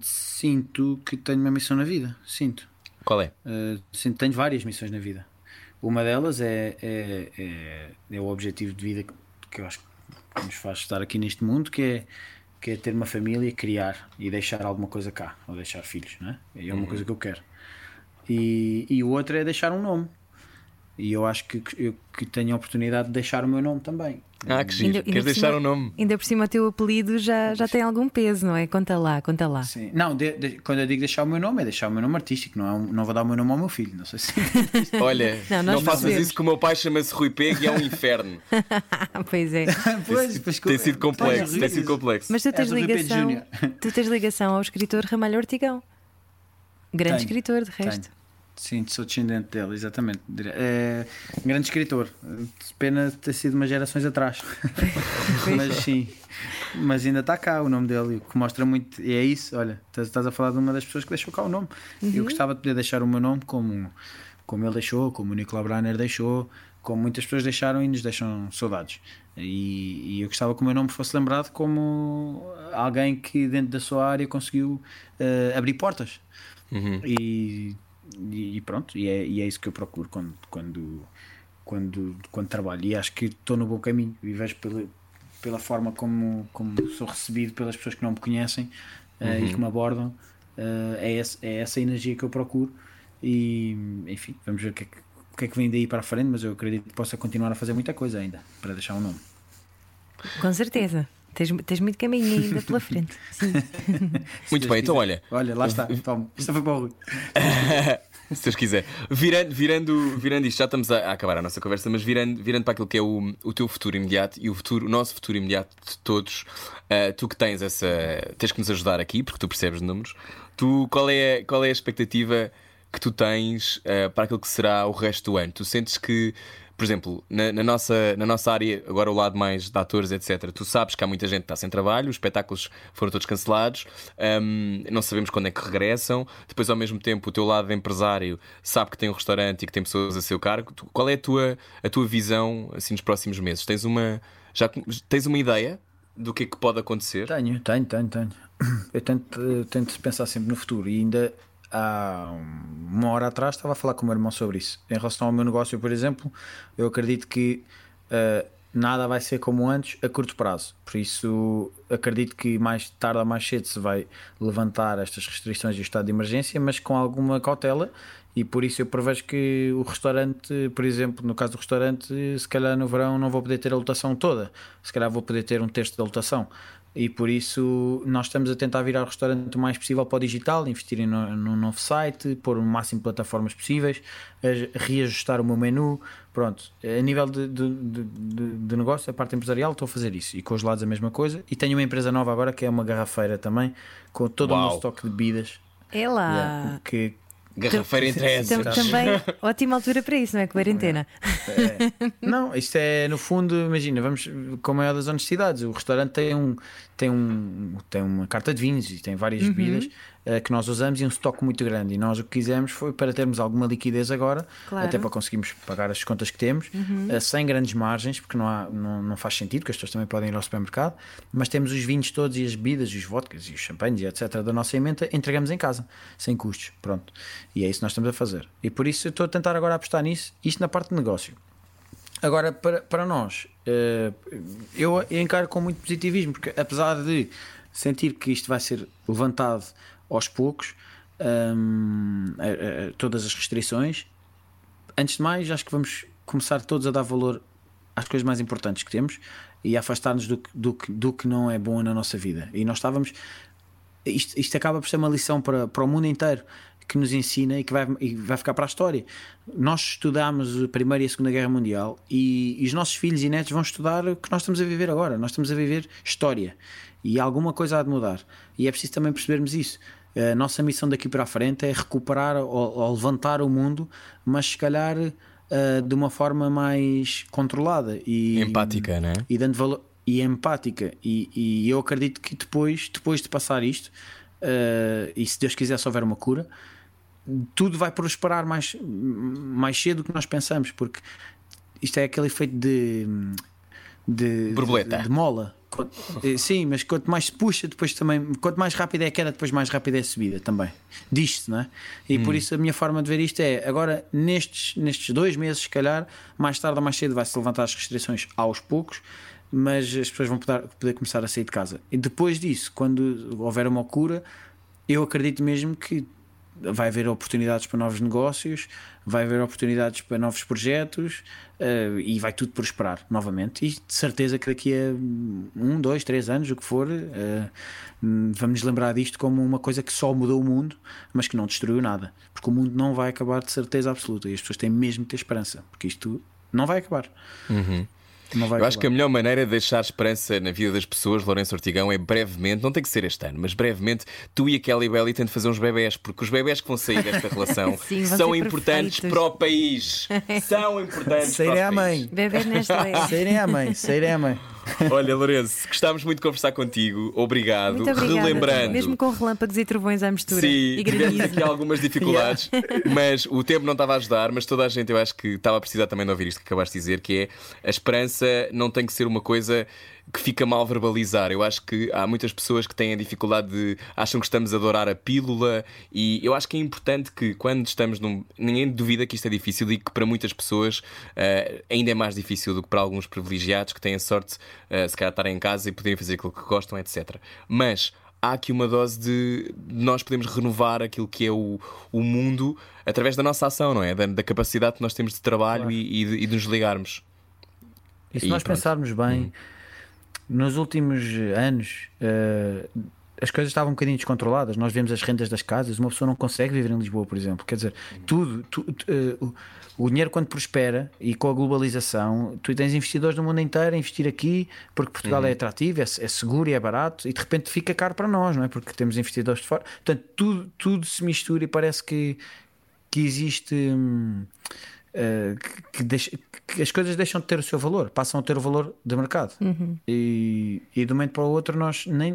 Sinto que tenho uma missão na vida, sinto. Qual é? Uh, tenho várias missões na vida. Uma delas é, é, é, é o objetivo de vida que, que eu acho que nos faz estar aqui neste mundo, que é, que é ter uma família, criar e deixar alguma coisa cá, ou deixar filhos, não é? É uma coisa que eu quero. E, e o outro é deixar um nome. E eu acho que, que eu que tenho a oportunidade de deixar o meu nome também. Ah, que giro. Ainda- Queres por deixar cima- o nome? Ainda por cima, o teu apelido já, já tem algum peso, não é? Conta lá, conta lá. Sim. Não, de- de- quando eu digo deixar o meu nome, é deixar o meu nome artístico, não, é um- não vou dar o meu nome ao meu filho. Não sei se. [laughs] Olha, Não, não, faças percebemos. isso que o meu pai chama-se Rui Pego e é um inferno. [laughs] Pois é. pois, pois, tem sido complexo, tem sido complexo. Mas tu tens ligação, tu tens ligação ao escritor Ramalho Ortigão. Grande Tenho, escritor, de resto. Tenho. Sim, sou descendente dele, exatamente. É, grande escritor. Pena ter sido umas gerações atrás. [laughs] mas sim, mas ainda está cá o nome dele, o que mostra muito. E é isso, olha, estás- a falar de uma das pessoas que deixou cá o nome. Eu gostava de poder deixar o meu nome como, como ele deixou, como o Nicolau Braner deixou, como muitas pessoas deixaram e nos deixam saudades. E, e eu gostava que o meu nome fosse lembrado como alguém que dentro da sua área conseguiu eh, abrir portas. E, e- e pronto, e é, e é isso que eu procuro quando, quando, quando, quando trabalho. E acho que estou no bom caminho e vejo pela, pela forma como, como sou recebido pelas pessoas que não me conhecem eh, e que me abordam. Uh, é, esse, é essa energia que eu procuro e enfim, vamos ver o que, é que, o que é que vem daí para a frente, mas eu acredito que possa continuar a fazer muita coisa ainda para deixar um nome. Com certeza. Tens, tens muito caminho ainda pela frente. [laughs] Sim. [laughs] Muito bem, então olha. Olha, lá está. Toma, isto foi para o Rui. [laughs] Se Deus quiser. Virando, virando, virando isto, já estamos a, a acabar a nossa conversa, mas virando, virando para aquilo que é o, o teu futuro imediato e o, futuro, o nosso futuro imediato de todos, uh, tu que tens essa. tens que nos ajudar aqui, porque tu percebes de números. Tu, qual, é, qual é a expectativa que tu tens uh, para aquilo que será o resto do ano? Tu sentes que por exemplo, na, na, nossa, na nossa área, agora o lado mais de atores, etc., tu sabes que há muita gente que está sem trabalho, os espetáculos foram todos cancelados, um, não sabemos quando é que regressam. Depois, ao mesmo tempo, o teu lado de empresário sabe que tem um restaurante e que tem pessoas a seu cargo. Tu, qual é a tua, a tua visão assim, nos próximos meses? Tens uma, já tens uma ideia do que é que pode acontecer? Tenho, tenho, tenho, tenho. [clears throat] Eu tento, tento pensar sempre no futuro e ainda há uma hora atrás estava a falar com o meu irmão sobre isso. Em relação ao meu negócio, por exemplo, eu acredito que uh, nada vai ser como antes a curto prazo. Por isso, acredito que mais tarde ou mais cedo se vai levantar estas restrições e o estado de emergência, mas com alguma cautela. E por isso eu prevejo que o restaurante, por exemplo, no caso do restaurante, se calhar no verão não vou poder ter a lotação toda, se calhar vou poder ter um terço da lotação e por isso nós estamos a tentar virar o restaurante o mais possível para o digital, investir no, no novo site, pôr o máximo de plataformas possíveis, reajustar o meu menu. Pronto, a nível de, de, de, de, negócio, a parte empresarial, estou a fazer isso e com os lados a mesma coisa. E tenho uma empresa nova agora que é uma garrafeira também, com todo Uau. o meu estoque de bebidas. É lá. Yeah, que, Garrafeira entre essas. Também [laughs] ótima altura para isso, não é? Quarentena. É. Não, isto é no fundo, imagina, vamos com a maior das honestidades. O restaurante tem, um, tem, um, tem uma carta de vinhos e tem várias uhum. bebidas uh, que nós usamos e um estoque muito grande. E nós o que quisemos foi para termos alguma liquidez agora, claro. até para conseguirmos pagar as contas que temos, uhum. uh, sem grandes margens, porque não, há, não, não faz sentido, que as pessoas também podem ir ao supermercado, mas temos os vinhos todos e as bebidas, e os vodkas e os champanhes e etc. da nossa emenda, entregamos em casa, sem custos. Pronto. E é isso que nós estamos a fazer. E por isso eu estou a tentar agora apostar nisso, isto na parte de negócio. Agora, para, para nós, uh, eu encaro com muito positivismo, porque apesar de sentir que isto vai ser levantado aos poucos um, a, a, todas as restrições. Antes de mais, acho que vamos começar todos a dar valor às coisas mais importantes que temos e a afastar-nos do, do, do que não é bom na nossa vida. E nós estávamos. Isto, isto acaba por ser uma lição para, para o mundo inteiro que nos ensina e que vai, e vai ficar para a história. Nós estudámos a Primeira e a Segunda Guerra Mundial e, e, os nossos filhos e netos vão estudar o que nós estamos a viver agora. Nós estamos a viver história e alguma coisa há de mudar. E é preciso também percebermos isso. A nossa missão daqui para a frente é recuperar ou, ou levantar o mundo, mas se calhar uh, de uma forma mais controlada e empática, né? E dando valor e empática. E, e eu acredito que depois, depois de passar isto, uh, e se Deus quiser, se houver uma cura, tudo vai prosperar mais, mais cedo do que nós pensamos, porque isto é aquele efeito de de, Borboleta. de, de mola. Eh, sim, mas quanto mais se puxa, depois também. Quanto mais rápida é a queda, depois mais rápida é a subida também. Diz-se, não é? E hum. por isso a minha forma de ver isto é: agora, nestes, nestes dois meses, se calhar, mais tarde ou mais cedo vai-se levantar as restrições aos poucos, mas as pessoas vão poder, poder começar a sair de casa. E depois disso, quando houver uma cura, eu acredito mesmo que vai haver oportunidades para novos negócios, vai haver oportunidades para novos projetos uh, e vai tudo prosperar novamente. E de certeza que daqui a um, dois, três anos, o que for, uh, vamos lembrar disto como uma coisa que só mudou o mundo, mas que não destruiu nada. Porque o mundo não vai acabar de certeza absoluta e as pessoas têm mesmo de ter esperança, porque isto não vai acabar. Uhum. Eu acho que a melhor maneira de deixar esperança na vida das pessoas, Lourenço Ortigão, é brevemente, não tem que ser este ano, mas brevemente, tu e a Kelly Belly tentam fazer uns bebés, porque os bebés que vão sair desta relação [laughs] Sim, são importantes para o país. São importantes Saírem para o à mãe. Bebés nesta Saírem à mãe, saírem à mãe. Olha, Lourenço, gostávamos muito de conversar contigo. Obrigado. Muito Relembrando. Mesmo com relâmpagos e trovões à mistura. Sim, e tivemos aqui algumas dificuldades, [laughs] yeah. mas o tempo não estava a ajudar. Mas toda a gente, eu acho que estava a precisar também de ouvir isto que acabaste de dizer: que é a esperança não tem que ser uma coisa que fica mal verbalizar. Eu acho que há muitas pessoas que têm a dificuldade de. acham que estamos a adorar a pílula e eu acho que é importante que quando estamos num. ninguém duvida que isto é difícil e que para muitas pessoas uh, ainda é mais difícil do que para alguns privilegiados que têm a sorte, uh, se calhar, de estar em casa e poderem fazer aquilo que gostam, etc. Mas há aqui uma dose de nós podemos renovar aquilo que é o, o mundo através da nossa ação, não é? Da, da capacidade que nós temos de trabalho claro. e, e, de, e, de, nos ligarmos. E se e nós pronto. pensarmos bem, hum. Nos últimos anos. Uh, as coisas estavam um bocadinho descontroladas. Nós vemos as rendas das casas, uma pessoa não consegue viver em Lisboa, por exemplo. Quer dizer, tudo, uh, o dinheiro quando prospera e com a globalização, tu tens investidores do mundo inteiro a investir aqui porque Portugal uhum. é atrativo, é, é, seguro e é barato e de repente fica caro para nós, não é? Porque temos investidores de fora. Portanto, tudo, tudo se mistura e parece que, que existe. Hum, que, deixa, que, as coisas deixam de ter o seu valor, passam a ter o valor de mercado. Uhum. E, e de um momento para o outro, nós nem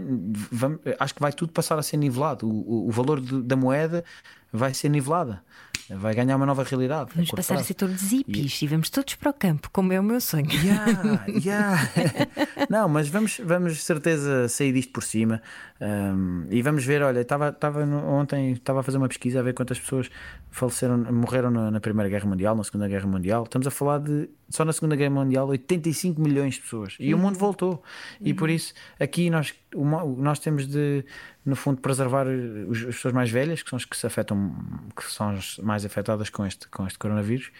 vamos, acho que vai tudo passar a ser nivelado. O, o, o valor de, da moeda vai ser nivelada vai ganhar uma nova realidade. Vamos passar a ser todos hippies e... e vamos todos para o campo, como é o meu sonho. Yeah, yeah. [laughs] Não, mas vamos, vamos certeza sair disto por cima um, e vamos ver. Olha, estava, estava ontem estava a fazer uma pesquisa a ver quantas pessoas faleceram, morreram na, na, Primeira Guerra Mundial, na Segunda Guerra Mundial. Estamos a falar de só na Segunda Guerra Mundial 85 milhões de pessoas e uhum. o mundo voltou. E por isso aqui nós, nós temos de no fundo, preservar os, as pessoas mais velhas, que são as que se afetam, que são as mais afetadas com este, com este coronavírus,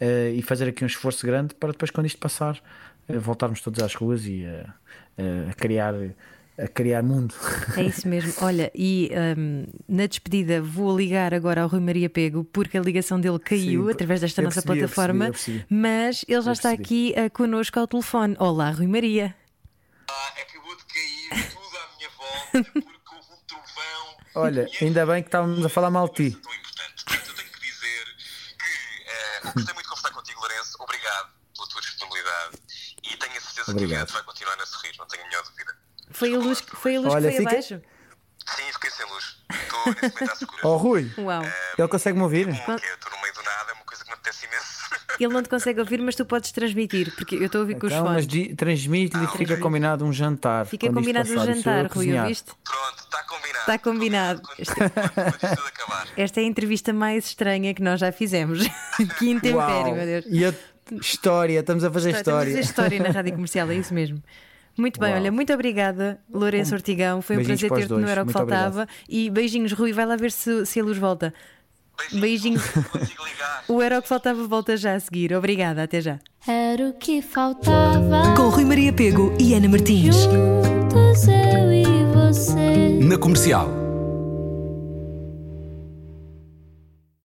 uh, e fazer aqui um esforço grande para depois, quando isto passar, uh, voltarmos todos às ruas e uh, a criar. A criar mundo. É isso mesmo. Olha, e um, na despedida vou ligar agora ao Rui Maria Pego porque a ligação dele caiu Sim, através desta nossa percebi, plataforma, eu percebi, eu percebi. mas ele já está aqui uh, connosco ao telefone. Olá, Rui Maria. Ah, acabou de cair tudo à minha volta. [laughs] Olha, ainda bem que estávamos a falar mal de ti. Tão importante. Portanto, eu tenho que dizer que uh, gostei muito de conversar contigo, Lourenço. Obrigado pela tua disponibilidade e tenho a certeza Obrigado. que o evento vai continuar a sorrir, não tenho a menor dúvida. Foi a luz, foi a luz Olha, que foi fica... abaixo? Sim, fiquei sem luz. Estou nesse momento à [laughs] segura. Oh, Rui, Uau. Uh, ele consegue-me ouvir? Bom, estou no meio do nada, é uma coisa que me apetece imenso. Ele não te consegue ouvir, mas tu podes transmitir, porque eu estou a ouvir com então, os fones. Mas transmite-lhe que fica combinado um jantar. Fica combinado um jantar, Rui, ouviste? Pronto, está combinado. Está combinado. Esta é a entrevista mais estranha que nós já fizemos. [laughs] que intempério, meu Deus. E a história, estamos a fazer história. Estamos a fazer história na rádio comercial, é isso mesmo. Muito bem, Uau. olha, muito obrigada, Lourenço Ortigão. Foi um prazer ter-te no Era o que Faltava. Obrigado. E beijinhos, Rui. Vai lá ver se, se a luz volta. Beijinhos. o Era o que Faltava volta já a seguir. Obrigada, até já. Era o que faltava. Com Rui Maria Pego e Ana Martins. Juntos eu e você. Na comercial.